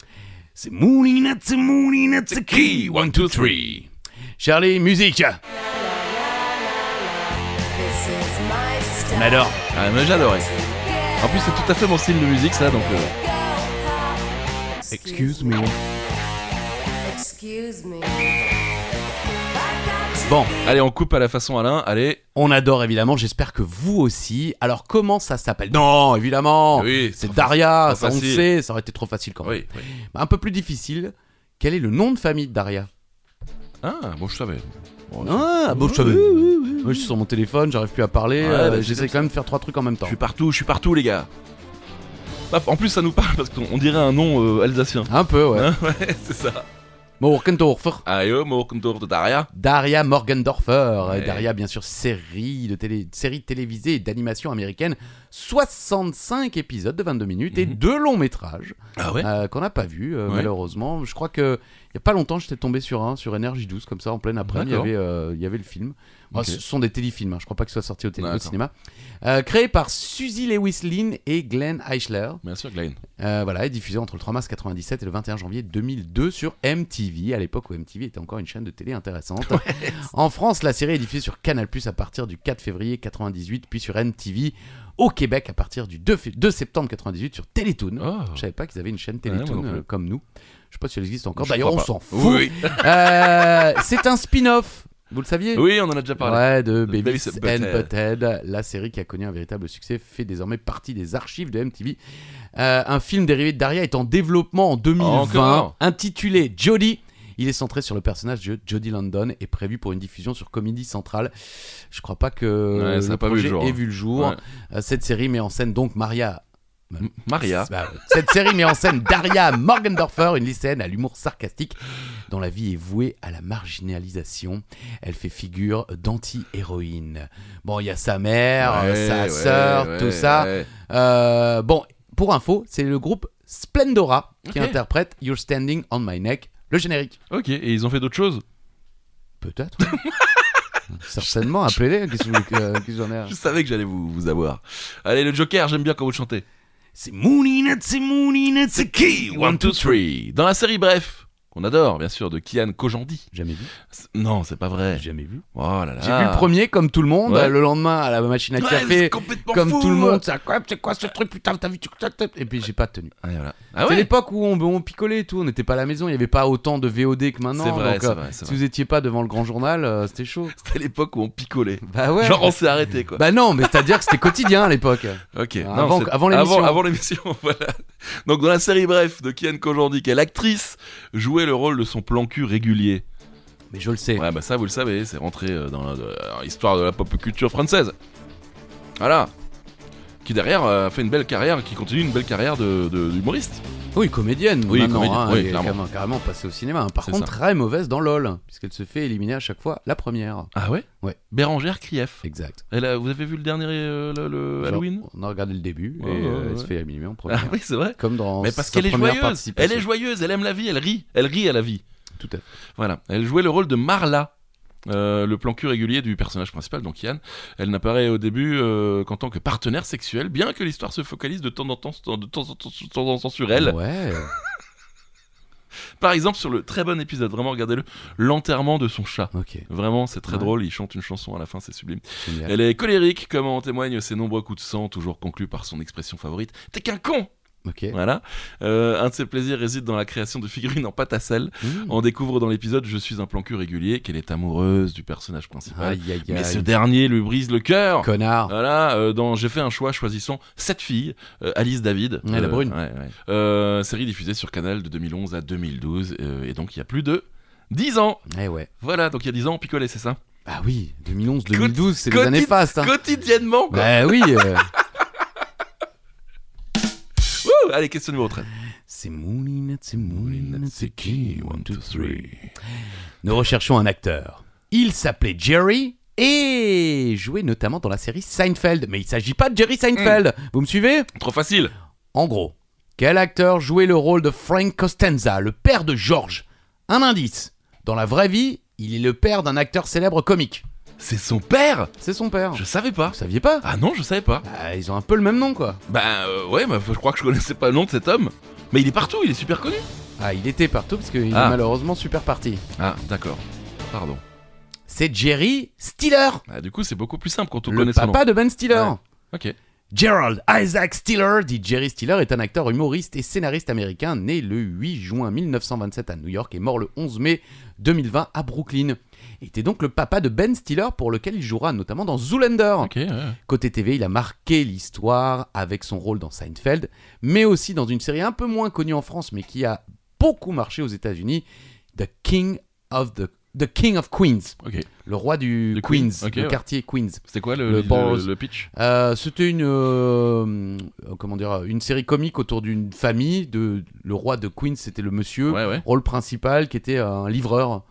C'est it's a key. One, two, three. Charlie, musique. On adore. Ah, mais j'adorais. En plus, c'est tout à fait mon style de musique, ça, donc. euh, Excuse me. Excuse me. Bon, Allez, on coupe à la façon Alain. Allez. on adore évidemment, j'espère que vous aussi. Alors comment ça s'appelle? Non, évidemment Oui, C'est trop Daria, trop ça on le facile. sait, ça aurait été trop facile quand même. Oui, oui. Un peu plus difficile, quel est le nom de famille de Daria? Ah, bon, je savais. Ah, bon, je savais. Moi, je suis sur mon téléphone, j'arrive plus à parler, Ouais, euh, bah, j'essaie quand même de faire trois trucs en même Je temps. suis partout, je suis partout, les gars. Paf, En plus, ça nous parle parce qu'on on dirait un nom euh, alsacien. Un peu, ouais. Hein *laughs* ouais, c'est ça. Morgendorfer. Contour de Daria. Daria Morgendorfer. Ouais. Daria, bien sûr, série, de télé, série télévisée et d'animation américaine. 65 épisodes de 22 minutes et Mhm. deux longs métrages Ah ouais euh, qu'on n'a pas vus, euh, Ouais. malheureusement. Je crois que il y a pas longtemps, j'étais tombé sur un, sur Énergie 12, comme ça, en pleine après il euh, il y avait le film. Bon, ce sont des téléfilms, hein, je crois pas qu'ils soient sortis au, télé- au cinéma. Euh, créé par Suzy Lewis Lynn et Glenn Eichler. Bien sûr, Glenn. Euh, voilà, et diffusé entre le 3 mars 97 et le 21 janvier 2002 sur MTV, à l'époque où MTV était encore une chaîne de télé intéressante. en France, la série est diffusée sur Canal+, à partir du 4 février 98, puis sur MTV au Québec à partir du 2, fé- 2 septembre 98 sur Télétoon. Oh. Je savais pas qu'ils avaient une chaîne Télétoon plus. euh, comme nous. Je sais pas si elle existe encore. D'ailleurs, on s'en fout. Oui, Euh, c'est un spin-off. Vous le saviez oui, on en a déjà parlé. Ouais, de Beavis and Butthead, la série qui a connu un véritable succès, fait désormais partie des archives de MTV. Euh, un film dérivé de Daria est en développement en 2020, Encore intitulé Jodie. Il est centré sur le personnage de Jodie London et prévu pour une diffusion sur Comédie Centrale. Je crois pas que Ouais, ça a pas vu le projet jour, ait hein. vu le jour. Ouais. Euh, cette série met en scène donc Maria Maria. bah, cette série met en scène Daria Morgendorfer, une lycéenne à l'humour sarcastique dont la vie est vouée à la marginalisation. Elle fait figure d'anti-héroïne. Bon, il y a sa mère, Ouais, sa ouais, sœur, ouais, tout ça. Euh, bon, pour info, c'est le groupe Splendora qui interprète You're Standing on My Neck, le générique. Ok, et ils ont fait d'autres choses? Peut-être. *laughs* Certainement, appelez-les. Qu'est-ce que que- euh, j'en ai Je savais que j'allais vous, vous avoir. Allez, le Joker, j'aime bien quand vous chantez. C'est Mooney c'est Mooney c'est qui? One, two, three. Dans la série Bref, qu'on adore, bien sûr, de Kian Kojandi. Jamais vu. C'est- Non, c'est pas vrai. Jamais vu. Oh là là. J'ai vu le premier comme tout le monde, Ouais. le lendemain à la machine à Ouais, café, c'est complètement comme fou. tout le monde. C'est quoi, c'est quoi ce truc, putain, t'as vu Et puis j'ai pas tenu. Ouais, voilà. Ah c'est ouais l'époque où on, on picolait et tout, on n'était pas à la maison, il y avait pas autant de VOD que maintenant. C'est vrai, donc, c'est euh, vrai, c'est si vrai. vous étiez pas devant le grand journal, euh, c'était chaud. *laughs* C'était l'époque où on picolait. Bah ouais. Genre on s'est arrêté quoi. Bah non, mais c'est-à-dire que c'était quotidien à l'époque. ok. avant- c'est- avant l'émission. Avant, avant l'émission, *laughs* voilà. Donc dans la série Bref de Kian Kojandi, quelle actrice le rôle de son plan cul régulier Mais je le sais. Ouais, bah ça vous le savez, c'est rentré euh, dans l'histoire de la pop culture française. Voilà. Qui derrière euh, a fait une belle carrière, qui continue une belle carrière de, de- d'humoriste. Oui, comédienne. Oui, comédienne, hein, oui, elle est clairement. carrément, carrément passée au cinéma. hein. Par C'est contre, ça. très mauvaise dans LOL, puisqu'elle se fait éliminer à chaque fois la première. Ah ouais? Ouais. Bérangère Krief. Exact. Elle a- vous avez vu le dernier euh, le, le Genre, Halloween? On a regardé le début Ouais, et euh, elle se ouais. fait éliminer en Ah première. oui, c'est vrai. Comme dans Mais parce sa qu'elle est première joyeuse. participation. Elle est joyeuse, elle aime la vie, elle rit. Elle rit à la vie. Tout à fait. Voilà. Elle jouait le rôle de Marla. Euh, le plan cul régulier du personnage principal, donc Yann. Elle n'apparaît au début euh, qu'en tant que partenaire sexuel, bien que l'histoire se focalise de temps en temps, de temps en temps, de temps en temps sur elle. Ouais. *laughs* Par exemple, sur le très bon épisode, vraiment regardez-le, l'enterrement de son chat. Vraiment, c'est très Ouais. drôle. Il chante une chanson à la fin, c'est sublime. Génial. Elle est colérique, comme en témoignent ses nombreux coups de sang, toujours conclus par son expression favorite. T'es qu'un con Ok. Voilà. Euh, un de ses plaisirs réside dans la création de figurines en pâte à sel. Mmh. On découvre dans l'épisode Je suis un plan cul régulier qu'elle est amoureuse du personnage principal. Aïe aïe Mais ce dernier lui brise le cœur. Connard. Voilà, euh, dans J'ai fait un choix choisissant cette fille, euh, Alice David. Ouais, la brune. ouais, ouais. Euh, série diffusée sur Canal de 2011 à 2012. euh, et donc il y a plus de 10 ans. Eh ouais. Voilà, donc il y a 10 ans on picolait, c'est ça? Ah oui, 2011, 2012, c'est des années fastes. Hein. Quotidiennement, quoi. Bah oui. euh, *laughs* Allez, question numéro 13. c'est Moulinette, c'est Moulinette, c'est qui? One, two, three. Nous recherchons un acteur. Il s'appelait Jerry et jouait notamment dans la série Seinfeld. Mais il s'agit pas de Jerry Seinfeld. Hmm. Vous me suivez? Trop facile. En gros, quel acteur jouait le rôle de Frank Costanza, le père de George? Un indice. Dans la vraie vie, il est le père d'un acteur célèbre comique. C'est son père C'est son père. Je savais pas. Vous saviez pas Ah non, je savais pas. Bah, Ils ont un peu le même nom, quoi. Bah euh, ouais, bah, je crois que je connaissais pas le nom de cet homme. Mais il est partout, il est super connu. Ah, il était partout parce qu'il Ah. est malheureusement super parti. Ah, d'accord. Pardon. C'est Jerry Stiller, Ah, du coup, c'est beaucoup plus simple quand on le connaît son nom. papa de Ben Stiller. Ouais. Ok. Gerald Isaac Stiller, dit Jerry Stiller, est un acteur humoriste et scénariste américain né le 8 juin 1927 à New York et mort le 11 mai 2020 à Brooklyn. Il était donc le papa de Ben Stiller pour lequel il jouera notamment dans Zoolander. Ouais. Côté TV, il a marqué l'histoire avec son rôle dans Seinfeld, mais aussi dans une série un peu moins connue en France mais qui a beaucoup marché aux États-Unis, The King of the The King of Queens, le roi du Queens, le ouais. quartier Queens. C'était quoi le, Le pitch? Euh, C'était une euh, comment dire une série comique autour d'une famille de le roi de Queens, c'était le monsieur Ouais, ouais. rôle principal qui était un livreur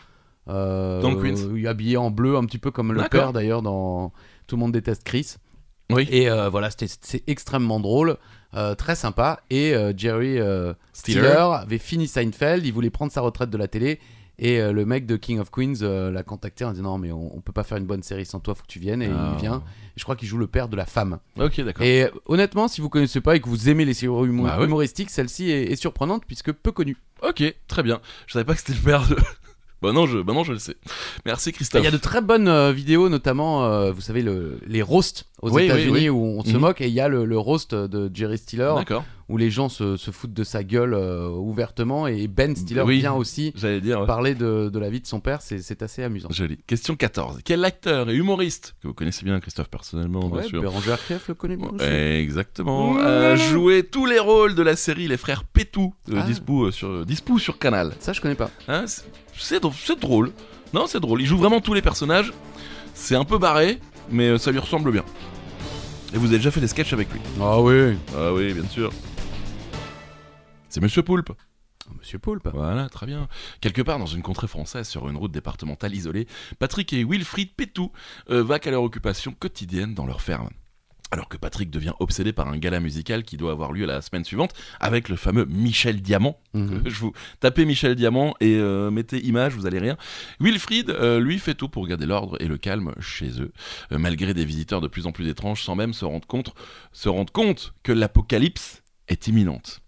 Dans le Queens. euh, habillé en bleu un petit peu comme le père d'ailleurs dans Tout le monde déteste Chris. Oui. Et euh, voilà, c'était c'est extrêmement drôle, euh, très sympa. Et euh, Jerry euh, Stiller. Stiller avait fini Seinfeld, il voulait prendre sa retraite de la télé. Et euh, le mec de King of Queens euh, l'a contacté en disant non mais on, on peut pas faire une bonne série sans toi, faut que tu viennes. Et Ah. il vient. Et je crois qu'il joue le père de la femme. Ok, d'accord. Et euh, honnêtement, si vous connaissez pas et que vous aimez les séries Bah humoristiques, celle-ci est, est surprenante puisque peu connue. Ok, très bien. Je savais pas que c'était le père de. Bah non, je, bah non, je le sais. Merci Il Christophe. y a de très bonnes euh, vidéos, notamment, euh, vous savez, le- les roasts aux Oui, États-Unis oui. où on se Mhm. moque. Et il y a le, le roast de Jerry Stiller D'accord. Où les gens se, se foutent de sa gueule euh, ouvertement. Et Ben Stiller Oui. vient aussi J'allais dire. ouais. parler de, de la vie de son père. C'est assez amusant. Joli. Question 14. Quel acteur et humoriste, que vous connaissez bien Christophe personnellement, bien Ouais, sûr. Bérangère Krief le connaît bien aussi. Exactement. A joué tous les rôles de la série Les Frères Pétou, euh, Ah. dispo, euh, sur, dispo sur Canal. Ça, je connais pas. Hein, c'est- c'est dr- c'est drôle. Non, c'est drôle. Il joue vraiment tous les personnages. C'est un peu barré, mais euh, ça lui ressemble bien. Et vous avez déjà fait des sketchs avec lui Ah oui. Ah oui, bien sûr. C'est Monsieur Poulpe. Monsieur Poulpe. Voilà, très bien. Quelque part dans une contrée française, sur une route départementale isolée, Patrick et Wilfried Pétou euh, vaquent à leur occupation quotidienne dans leur ferme. Alors que Patrick devient obsédé par un gala musical qui doit avoir lieu la semaine suivante avec le fameux Michel Diamant. Mhm. Je vous tapez Michel Diamant et euh, mettez image, vous allez rien. Wilfried, euh, lui, fait tout pour garder l'ordre et le calme chez eux, euh, malgré des visiteurs de plus en plus étranges, sans même se rendre compte, se rendre compte que l'apocalypse est imminente.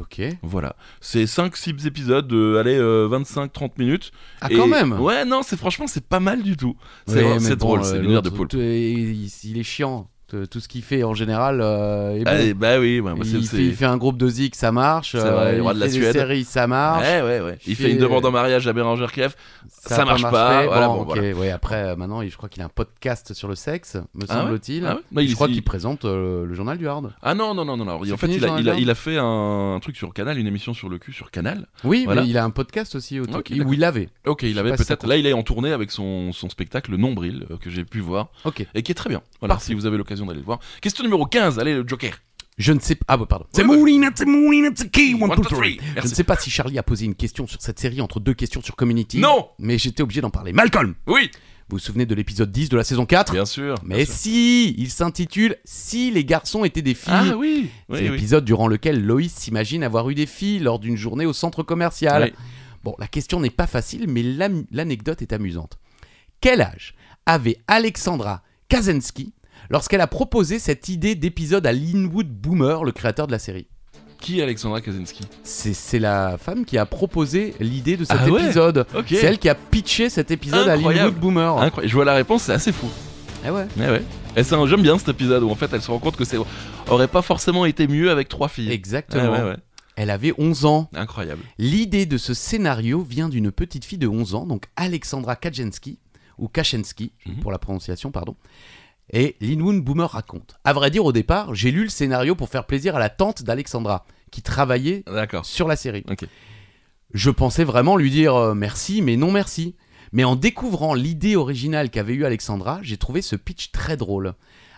Ok. Voilà, c'est 5-6 épisodes de allez, euh, 25-30 minutes. Ah, Et- quand même. Ouais, non, c'est franchement, c'est pas mal du tout. C'est Ouais, c'est bon, drôle, euh, c'est l'univers de est- il, il est chiant. Tout ce qu'il fait en général euh, est bon. Allez, bah oui, bah, il, fait, il fait un groupe de zik, ça marche. Vrai, euh, il de la fait des Suède. séries, ça marche. Ouais, ouais, ouais. Il fait fait- une demande en mariage à Bérangère Krief. Ça marche pas, voilà, bon, ok, voilà. ouais, après, euh, maintenant, je crois qu'il a un podcast sur le sexe, me Ah semble-t-il. Ah Bah, il- je crois il- qu'il présente euh, le journal du Hard. Ah non, non, non, non. En fait, fini, il a, il fait un, un truc sur Canal, une émission sur le cul sur Canal. Oui, Voilà. mais il a un podcast aussi où il avait. Ok, il avait peut-être. Là, il est en tournée avec son, spectacle Nombril, que j'ai pu voir, Ok. et qui est très bien. Voilà, si vous avez l'occasion d'aller le voir. Question numéro 15, allez, le Joker. Je ne sais pas. Ah, bah, pardon. C'est c'est c'est qui One, two, three. Je ne sais pas si Charlie a posé une question sur cette série entre deux questions sur Community. Non Mais j'étais obligé d'en parler. Malcolm Oui, Vous vous souvenez de l'épisode 10 de la saison 4 bien sûr. Mais sûr. si Il s'intitule Si les garçons étaient des filles. Ah oui, C'est oui, l'épisode durant lequel Loïs s'imagine avoir eu des filles lors d'une journée au centre commercial. Bon, la question n'est pas facile, mais l'anecdote est amusante. Quel âge avait Alexandra Kazensky lorsqu'elle a proposé cette idée d'épisode à Linwood Boomer, le créateur de la série Qui est Alexandra Kaczynski C'est c'est la femme qui a proposé l'idée de cet Ah ouais épisode. Ok. C'est elle qui a pitché cet épisode Incroyable. à Linwood Boomer. Incroyable. Je vois la réponse, c'est assez fou. Eh ouais. Ouais, ouais. Et c'est un- j'aime bien cet épisode où en fait elle se rend compte que c'est aurait pas forcément été mieux avec trois filles. Exactement. Ouais, ouais, ouais. Elle avait 11 ans. Incroyable. L'idée de ce scénario vient d'une petite fille de 11 ans, donc Alexandra Kajensky, ou Kachensky, Mhm. pour la prononciation, pardon. Et Linwood Boomer raconte. À vrai dire, au départ, j'ai lu le scénario pour faire plaisir à la tante d'Alexandra, qui travaillait sur la série. Je pensais vraiment lui dire euh, merci, mais non merci. Mais en découvrant l'idée originale qu'avait eue Alexandra, j'ai trouvé ce pitch très drôle.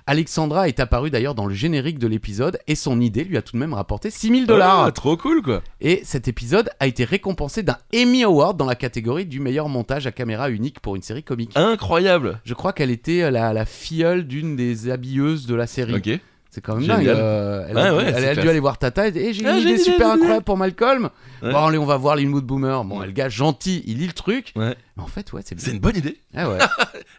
Alexandra est apparue d'ailleurs dans le générique de l'épisode et son idée lui a tout de même rapporté 6000 dollars. Ah, trop cool quoi. Et cet épisode a été récompensé d'un Emmy Award dans la catégorie du meilleur montage à caméra unique pour une série comique. Incroyable. Je crois qu'elle était la, la filleule d'une des habilleuses de la série. Ok. C'est quand même dingue. euh, elle a, Ouais, ouais, elle c'est a dû aller voir Tata et j'ai Ah, une idée super incroyable pour Malcolm. Ouais. Bon, allez, on va voir l'Inwood Boomer. Bon, le gars gentil, il lit le truc. Mais en fait, ouais, c'est une bonne idée. Ah ouais.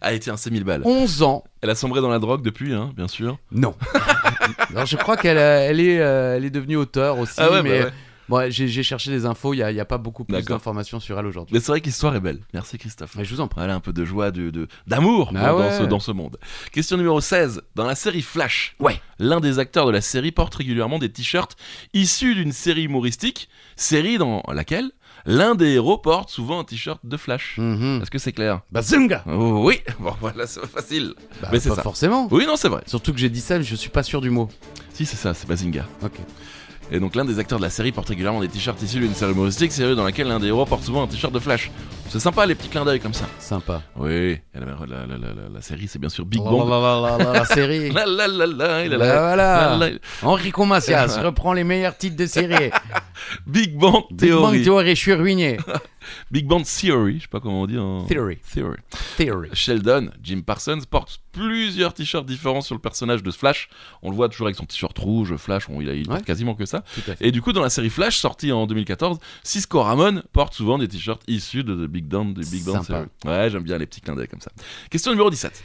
Ah, tiens, c'est 1000 balles. 11 ans. Elle a sombré dans la drogue depuis, hein, bien sûr. Non. *laughs* Alors, je crois qu'elle euh, elle est, euh, elle est devenue auteur aussi. Ah mais bah ouais. Bon, j'ai cherché des infos, il n'y a, pas beaucoup plus d'informations sur elle aujourd'hui. Mais c'est vrai que l'histoire est belle. Merci Christophe. Mais je vous en prie. Voilà un peu de joie, de, de- d'amour Ah dans, ce, dans ce monde. Question numéro 16. Dans la série Flash, Ouais. l'un des acteurs de la série porte régulièrement des t-shirts issus d'une série humoristique, série dans laquelle l'un des héros porte souvent un t-shirt de Flash. Mhm. Est-ce que c'est clair? Bazunga Oh, Oui, *laughs* bon voilà, c'est facile. Bah, Mais c'est pas ça. forcément. Oui, non, c'est vrai. Surtout que j'ai dit ça, mais je suis pas sûr du mot. Si, c'est ça, c'est Bazinga. Ok. Et donc l'un des acteurs de la série porte régulièrement des t-shirts issus d'une série humoristique, série dans laquelle l'un des héros porte souvent un t-shirt de Flash. C'est sympa les petits clins d'œil comme ça. Sympa. Oui, la, la- la- la- série c'est bien sûr Big Bang. la, la, la, la, la série. La la la la, il a Bah, la- voilà. la- la- Enrico Macias reprend les meilleurs titres de série. Big Bang Big Bang Theory. Theory, je suis ruiné. *laughs* Big Bang Theory, je sais pas comment on dit en. Theory. Theory. Theory. Sheldon, Jim Parsons, porte plusieurs t-shirts différents sur le personnage de Flash. On le voit toujours avec son t-shirt rouge, Flash, on- il, a, il porte Ouais. quasiment que ça. Et du coup, dans la série Flash, sortie en 2014, Cisco Ramon porte souvent des t-shirts issus de The Big Bang, de Big Sympa. Theory. Ouais, j'aime bien les petits clins d'œil comme ça. Question numéro 17.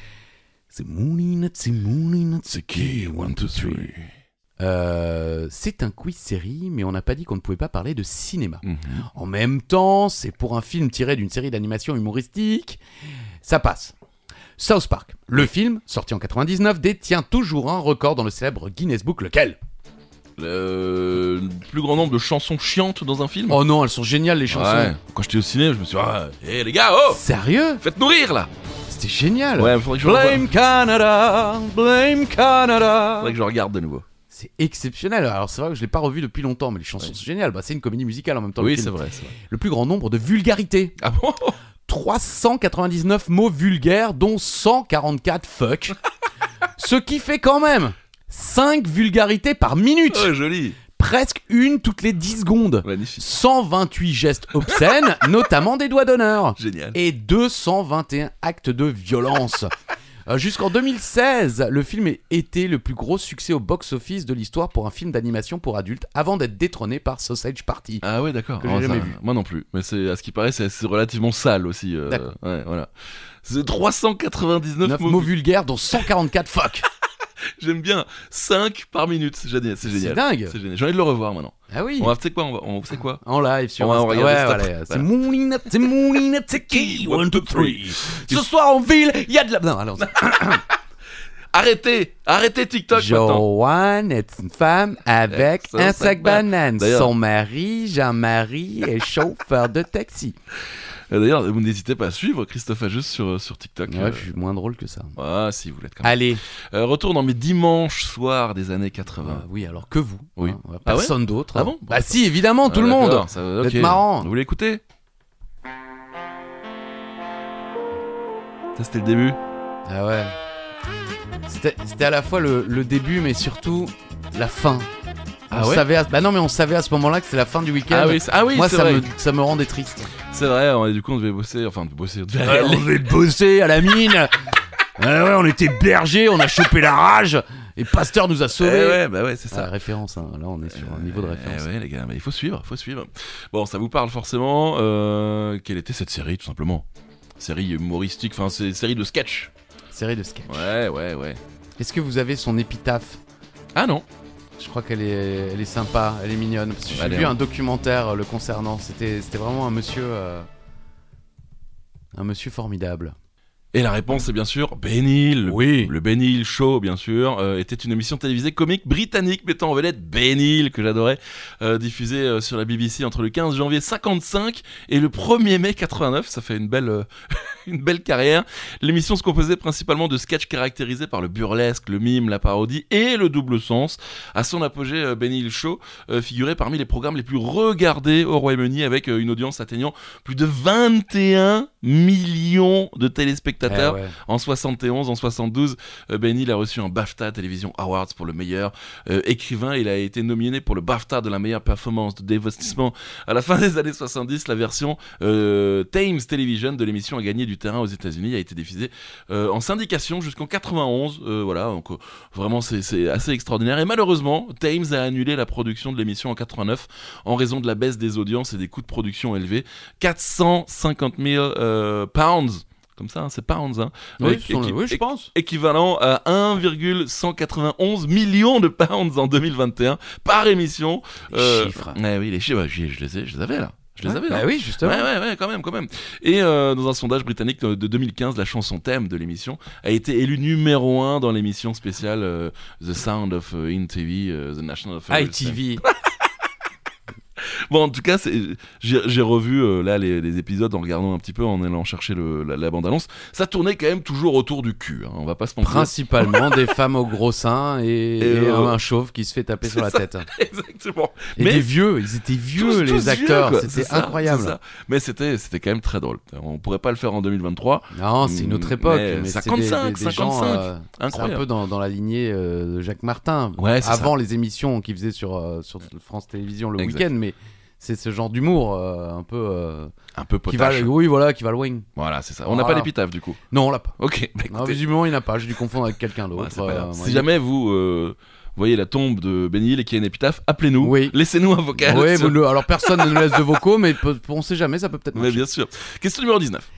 C'est Mooney, c'est Mooney, C'est qui One, two, three. Euh, c'est un quiz série, mais on n'a pas dit qu'on ne pouvait pas parler de cinéma. Mhm. En même temps, c'est pour un film tiré d'une série d'animation humoristique. Ça passe. South Park. Le film, sorti en 99, détient toujours un record dans le célèbre Guinness Book. Lequel? Le plus grand nombre de chansons chiantes dans un film? Oh non, elles sont géniales les chansons. Ouais. Quand j'étais au ciné, je me suis dit, ah, hé les gars, oh Sérieux? Faites-nous rire là C'était génial. Ouais, faudrait que je. Blame Canada, blame Canada. Faudrait que je regarde de nouveau. C'est exceptionnel. Alors c'est vrai que je l'ai pas revu depuis longtemps, mais les chansons sont géniales. Bah, c'est une comédie musicale en même temps. Oui, film. c'est vrai, c'est vrai. Le plus grand nombre de vulgarités. Ah bon *laughs* 399 mots vulgaires, dont 144 fuck. *laughs* Ce qui fait quand même 5 vulgarités par minute. Oh, joli Presque une toutes les 10 secondes. Magnifique. 128 gestes obscènes, *laughs* notamment des doigts d'honneur. Génial. Et 221 actes de violence. Euh, Jusqu'en 2016, le film était le plus gros succès au box-office de l'histoire pour un film d'animation pour adultes, avant d'être détrôné par Sausage Party. Ah ouais, d'accord. Que j'ai Oh, jamais ça- vu. Moi non plus. Mais c'est à ce qui paraît, c'est relativement sale aussi. euh, D'accord. Ouais, voilà. C'est 399 9 mots. mots vulgaires, dont 144 fuck. *laughs* J'aime bien 5 par minute. C'est génial. C'est génial. dingue. C'est génial. J'ai envie de le revoir maintenant. Ah oui. On va, tu sais quoi On va, on, tu sais quoi? En live sur On va Insta. regarder Ouais, voilà. C'est. Moulinette, c'est c'est qui? One, two, three. Ce soir en ville, il y a de la. Non, allons *coughs* Arrêtez Arrêtez TikTok maintenant. Joanne est une femme avec Ça, un sac banane. D'ailleurs- Son mari, Jean-Marie, est chauffeur de taxi. Euh, D'ailleurs, vous n'hésitez pas à suivre Christophe Ageus sur, sur TikTok. Ouais, Euh, je suis moins drôle que ça. Ah, si, vous l'êtes quand même. Allez. Euh, retour dans mes dimanches soirs des années 80. Euh, oui, alors que vous. Oui. hein, Ah ouais Personne d'autre. Ah hein. bon Bah si, évidemment, tout Ah, le monde. ça- Vous ok. êtes marrant. Vous voulez écouter? Ça, c'était le début. Ah ouais. C'était c'était à la fois le, le début, mais surtout la fin. Ah on ouais savait à- Bah non, mais on savait à ce moment-là que c'était la fin du week-end. Ah oui, c'est- ah oui Moi, c'est ça vrai. me, ça me rendait triste. C'est vrai, on- du coup, on devait bosser. Enfin, on devait bosser. on devait Ouais, aller- on devait bosser à la mine. *laughs* Ah ouais, on était bergers, on a chopé la rage. Et Pasteur nous a Eh sauvés. ouais, bah ouais, c'est Ah, ça. référence, hein. là on est sur un niveau de référence. Eh ouais, les gars, mais il faut suivre, il faut suivre. Bon, ça vous parle forcément. euh, quelle était cette série, tout simplement? Série humoristique, enfin, c'est série de sketch. Série de sketch. Ouais, ouais, ouais. Est-ce que vous avez son épitaphe? Ah non Je crois qu'elle est, elle est sympa, elle est mignonne. Parce que J'ai Allez, vu on- un documentaire euh, le concernant. C'était, c'était vraiment un monsieur, euh, un monsieur formidable. Et la réponse est bien sûr Ben Hill. Le- Oui. Le Ben Hill Show, bien sûr, euh, était une émission télévisée comique britannique mettant en vedette Ben Hill, que j'adorais, euh, diffusée euh, sur la BBC entre le 15 janvier 55 et le 1er mai 89. Ça fait une belle, euh, *laughs* une belle carrière. L'émission se composait principalement de sketchs caractérisés par le burlesque, le mime, la parodie et le double sens. À son apogée, euh, Ben Hill Show euh, figurait parmi les programmes les plus regardés au Royaume-Uni avec euh, une audience atteignant plus de 21 millions de téléspectateurs. Eh ouais. En 71, en 72, euh, Ben Hill a reçu un BAFTA Television Awards pour le meilleur euh, écrivain. Il a été nominé pour le BAFTA de la meilleure performance de divertissement. À la fin des années 70, la version euh, Thames Television de l'émission a gagné du terrain aux États-Unis, a été diffusée euh, en syndication jusqu'en 91. Euh, voilà, donc euh, vraiment c'est- assez extraordinaire. Et malheureusement, Thames a annulé la production de l'émission en 89 en raison de la baisse des audiences et des coûts de production élevés. 450 000 euh, pounds comme ça, hein, c'est pounds. Hein, Oui, oui, je pense. équivalent à 1,191 millions de pounds en 2021 par émission. Les chiffres. ouais, oui, les chiffres, je les ai, je les avais là. Je les Ouais, avais bah oui, justement. Ouais, ouais, ouais, quand même, quand même. Et euh, dans un sondage britannique de de 2015, la chanson thème de l'émission a été élue numéro 1 dans l'émission spéciale euh, The Sound of euh, In TV, euh, The National Affairs. ITV. *laughs* *laughs* Bon, en tout cas, j'ai revu euh, là les, les épisodes en regardant un petit peu, en allant chercher le- la, la bande-annonce. Ça tournait quand même toujours autour du cul, hein, on va pas se mentir. Principalement des *laughs* femmes au gros sein et, Et, et euh, un chauve qui se fait taper sur la ça. tête. *laughs* Exactement. Et Mais- des vieux, ils étaient vieux Tous- les tous acteurs, c'était incroyable. ça. Mais c'était c'était quand même très drôle. On pourrait pas le faire en 2023. Non, c'est une autre époque. Mais Mais, c'est 55, des, des, des gens, 55. euh, c'est un peu dans, dans la lignée de Jacques Martin. Ouais, Avant les émissions qu'il faisait sur, sur France Télévisions le week-end, c'est ce genre d'humour euh, un peu euh, Un peu qui va, potache. oui voilà, qui va loin. Voilà, c'est ça. On n'a Voilà. pas l'épitaphe du coup. Non, on l'a pas. Ok, bah, Non, écoutez, visiblement, il n'a pas. J'ai dû confondre avec quelqu'un ouais, d'autre. c'est pas grave. euh, si jamais vous euh, voyez la tombe de Benny Hill et qu'il y a une épitaphe, appelez-nous. Oui. Laissez-nous un vocal. Ouais, sur- vous le- alors personne ne nous laisse de vocaux, mais peut- on sait jamais, ça peut peut-être marcher. bien sûr. Question numéro 19.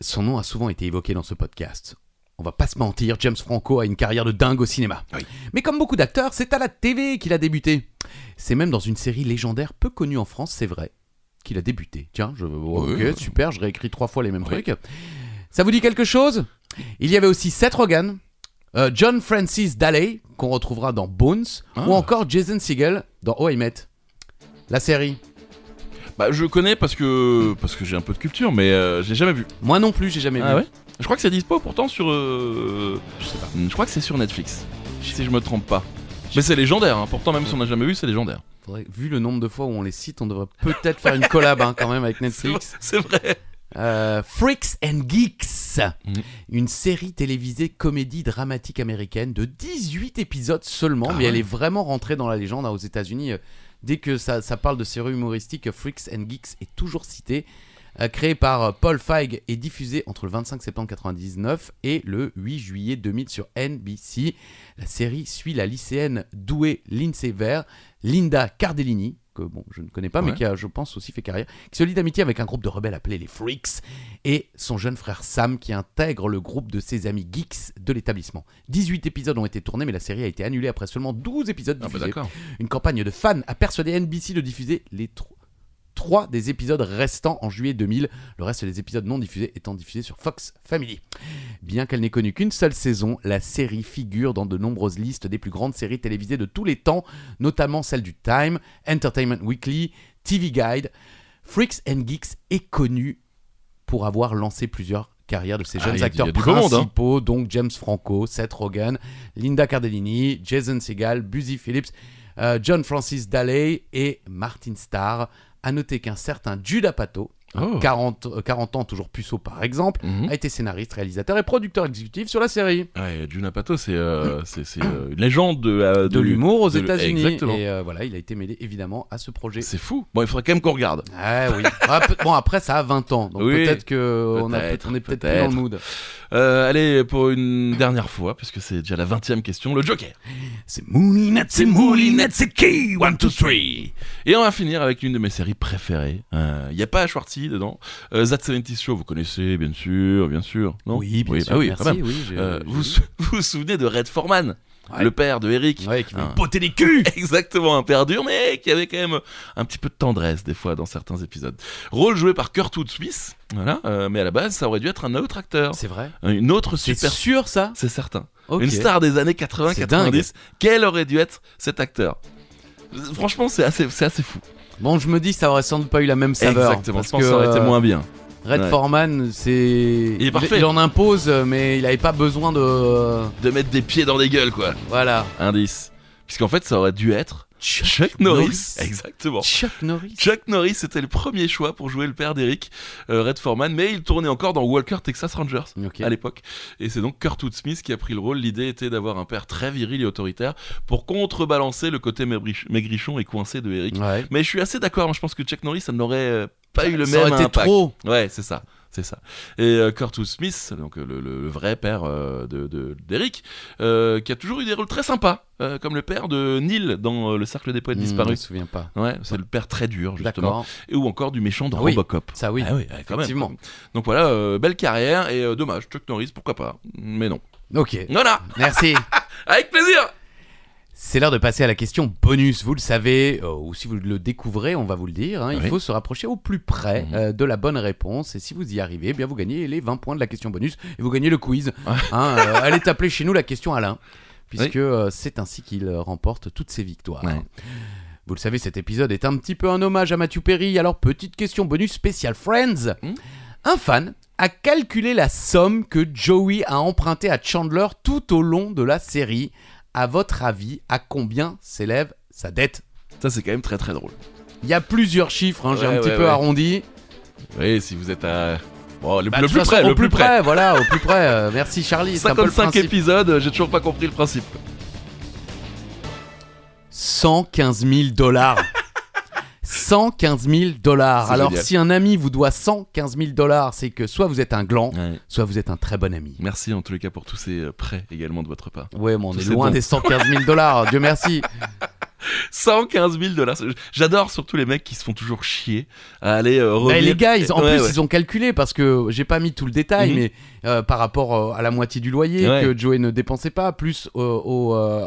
Son nom a souvent été évoqué dans ce podcast. On va pas se mentir, James Franco a une carrière de dingue au cinéma. Oui. Mais comme beaucoup d'acteurs, c'est à la TV qu'il a débuté. C'est même dans une série légendaire peu connue en France, c'est vrai, qu'il a débuté. Tiens, je... ok, Oui. super, je réécris trois fois les mêmes Oui. trucs. Ça vous dit quelque chose? Il y avait aussi Seth Rogen, euh, John Francis Daley, qu'on retrouvera dans Bones, Ah. ou encore Jason Segel dans Oh I Met. La série. Bah, je connais parce que parce que j'ai un peu de culture, mais euh, j'ai jamais vu. Moi non plus, j'ai jamais Ah vu. ouais? Je crois que c'est dispo pourtant sur. euh, Je sais pas. Je crois que c'est sur Netflix. Si je me trompe pas. Mais c'est légendaire, hein. pourtant même si on n'a jamais vu, c'est légendaire. Faudrait- vu le nombre de fois où on les cite, on devrait peut-être faire une collab hein, quand même avec. *laughs* Netflix. C'est vrai. Euh, Freaks and Geeks, Mhm. une série télévisée comédie dramatique américaine de 18 épisodes seulement, Ah mais elle est vraiment rentrée dans la légende hein, aux États-Unis. euh, Dès que ça, ça parle de séries humoristiques, Freaks and Geeks est toujours cité. Euh, créée par euh, Paul Feig et diffusée entre le 25 septembre 99 et le 8 juillet 2000 sur NBC. La série suit la lycéenne douée Lindsay Vere, Linda Cardellini, que bon, je ne connais pas, mais qui a, je pense, aussi fait carrière, qui se lie d'amitié avec un groupe de rebelles appelé les Freaks, et son jeune frère Sam, qui intègre le groupe de ses amis geeks de l'établissement. 18 épisodes ont été tournés, mais la série a été annulée après seulement 12 épisodes Ah bah diffusés. Une campagne de fans a persuadé NBC de diffuser les tro- trois des épisodes restants en juillet 2000, le reste des épisodes non diffusés étant diffusés sur Fox Family. Bien qu'elle n'ait connu qu'une seule saison, la série figure dans de nombreuses listes des plus grandes séries télévisées de tous les temps, notamment celles du Time, Entertainment Weekly, TV Guide. Freaks and Geeks est connu pour avoir lancé plusieurs carrières de ces Ah, jeunes a acteurs monde, hein. principaux, donc James Franco, Seth Rogen, Linda Cardellini, Jason Segel, Busy Phillips, euh, John Francis Daley et Martin Starr. À noter qu'un certain Judah Pato, Oh. 40, euh, 40 ans toujours puceau par exemple, Mhm. a été scénariste, réalisateur et producteur exécutif sur la série. Ouais, Jun Pato, c'est euh, euh, une légende de, euh, De l'humour aux États-Unis. Exactement. Et voilà, il a été mêlé évidemment à ce projet. C'est fou. Bon, il faudrait quand même qu'on regarde. Ah oui. Ah, bon, après, ça a 20 ans. Donc Oui, peut-être que on, a- peut-être, on est peut-être plus dans le mood. Allez, pour une dernière fois, puisque c'est déjà la 20 e question, le Joker. C'est Moulinette, c'est Moulinette, c'est qui? One, two, three. Et on va finir avec l'une de mes séries préférées. Il n'y a pas Schwartzy dedans. Euh, That 70 Show, vous connaissez, bien sûr, bien sûr. Non Oui, bien sûr. ah oui, merci. quand même. Oui, j'ai- Euh, vous, *laughs* vous vous souvenez de Red Foreman, Ouais. le père de Eric Ouais, qui veut Un- botter les culs *laughs* Exactement, un père dur, mais qui avait quand même un petit peu de tendresse des fois dans certains épisodes. Rôle joué par Kurtwood Smith, voilà, euh, mais à la base, ça aurait dû être un autre acteur. C'est vrai Une autre C'est super. sûr ça C'est certain. Une star des années C'est 80-90. Quel aurait dû être cet acteur? Franchement, c'est assez, c'est assez fou. Bon, je me dis, ça aurait sans doute pas eu la même saveur. Exactement, parce je pense que ça aurait été euh, moins bien. Red Ouais. Foreman, c'est. Il est parfait. Il en impose, mais il avait pas besoin de. De mettre des pieds dans des gueules, quoi. Voilà. Indice. Puisqu'en fait, ça aurait dû être Chuck Norris. Exactement. Chuck Norris. Chuck Norris était le premier choix pour jouer le père d'Eric, euh, Red Foreman, mais il tournait encore dans Walker Texas Rangers à l'époque. Et c'est donc Kurtwood Smith qui a pris le rôle. L'idée était d'avoir un père très viril et autoritaire pour contrebalancer le côté maigrich- maigrichon et coincé de Eric. Ouais. Mais je suis assez d'accord, moi je pense que Chuck Norris, ça n'aurait euh, pas eu le ça même aurait été impact. trop. Ouais, c'est ça. C'est ça. Et euh, Curtis Smith, donc euh, le, vrai père euh, de de- d'Eric, euh, qui a toujours eu des rôles très sympas, comme le père de Neil dans Le Cercle des Poètes Hmm, Je me Disparus. souviens pas. Ouais, c'est le père très dur, justement. Et ou encore du méchant dans Ah oui, Robocop. Ça oui. Ah oui, quand effectivement. même. Donc voilà, belle carrière et dommage, Chuck Norris, pourquoi pas. Mais non. Ok. Voilà, Merci. *laughs* avec plaisir C'est l'heure de passer à la question bonus. Vous le savez, euh, ou si vous le découvrez, on va vous le dire. hein, Il faut se rapprocher au plus près Mhm. euh, de la bonne réponse. Et si vous y arrivez, eh bien vous gagnez les 20 points de la question bonus et vous gagnez le quiz. Ouais. Hein, euh, allez t'appeler chez nous la question Alain, puisque c'est ainsi qu'il remporte toutes ses victoires. Ouais. Vous le savez, cet épisode est un petit peu un hommage à Matthew Perry. Alors petite question bonus spéciale Friends. Mhm. Un fan a calculé la somme que Joey a empruntée à Chandler tout au long de la série. À votre avis, à combien s'élève sa dette Ça, c'est quand même très très drôle. Il y a plusieurs chiffres, hein, j'ai Ouais, un petit ouais, peu ouais. arrondi. Oui, si vous êtes à. Bon, le, Bah, le plus près, le plus près. près, voilà, au plus près. euh, merci Charlie. c'est un peu le 55 principe. épisodes, j'ai toujours pas compris le principe. 115 000 dollars. 115 000 dollars. Alors, génial. si un ami vous doit 115 000 dollars, c'est que soit vous êtes un gland, Ouais. soit vous êtes un très bon ami. Merci en tous les cas pour tous ces euh, prêts également de votre part. Ouais, mais on Tous est loin dons. des 115 000 dollars, Dieu merci. *laughs* 115 000 dollars. J'adore surtout les mecs qui se font toujours chier à aller euh, Bah, revenir. les gars, ils, en Ouais, plus, ouais. ils ont calculé parce que j'ai pas mis tout le détail, Mhm. mais euh, par rapport euh, à la moitié du loyer Ouais. que Joey ne dépensait pas, plus au, au, euh,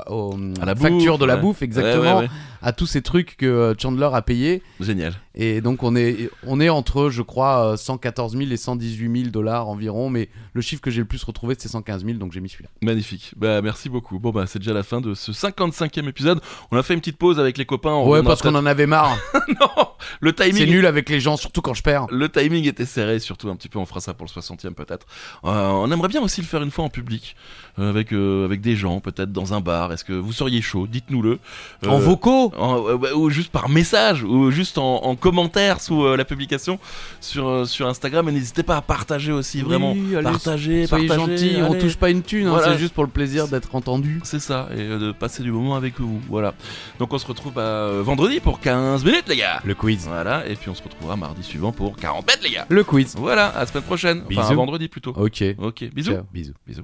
À la facture bouffe, de la ouais. bouffe, exactement, Ouais, à tous ces trucs que Chandler a payé. Génial. Et donc on est, on est entre, je crois, euh, 114 000 et 118 000 dollars environ, mais le chiffre que j'ai le plus retrouvé, c'est 115 000, donc j'ai mis celui-là. Magnifique. Bah merci beaucoup. Bon bah c'est déjà la fin de ce 55e épisode. On a fait une petite pause avec les copains. on ouais, parce qu'on en avait marre. *laughs* non, le c'est timing. nul avec les gens, surtout quand je perds. Le timing était serré, surtout un petit peu. On fera ça pour le 60e peut-être. Euh, on aimerait bien aussi le faire une fois en public, euh, avec euh, avec des gens, peut-être dans un bar. Est-ce que vous seriez chaud? Dites-nous-le. Euh, En vocaux? en- euh, ou juste par message ou juste en, en commentaire sous euh, la publication sur euh, sur Instagram. Et n'hésitez pas à partager aussi vraiment. Oui, allez, partager, Soyez partager. gentils, on allez. touche pas une thune, hein, Voilà. c'est juste pour le plaisir d'être entendu. C'est ça, et euh, de passer du moment avec vous. Voilà. Donc on se retrouve bah, euh, vendredi pour 15 minutes, les gars. Le quiz. Voilà, et puis on se retrouvera mardi suivant pour 40 mètres, les gars. Le quiz. Voilà, à la semaine prochaine. Enfin, à Bisous. vendredi plutôt. Ok. Ok, bisous. Ciao, bisous. Bisous.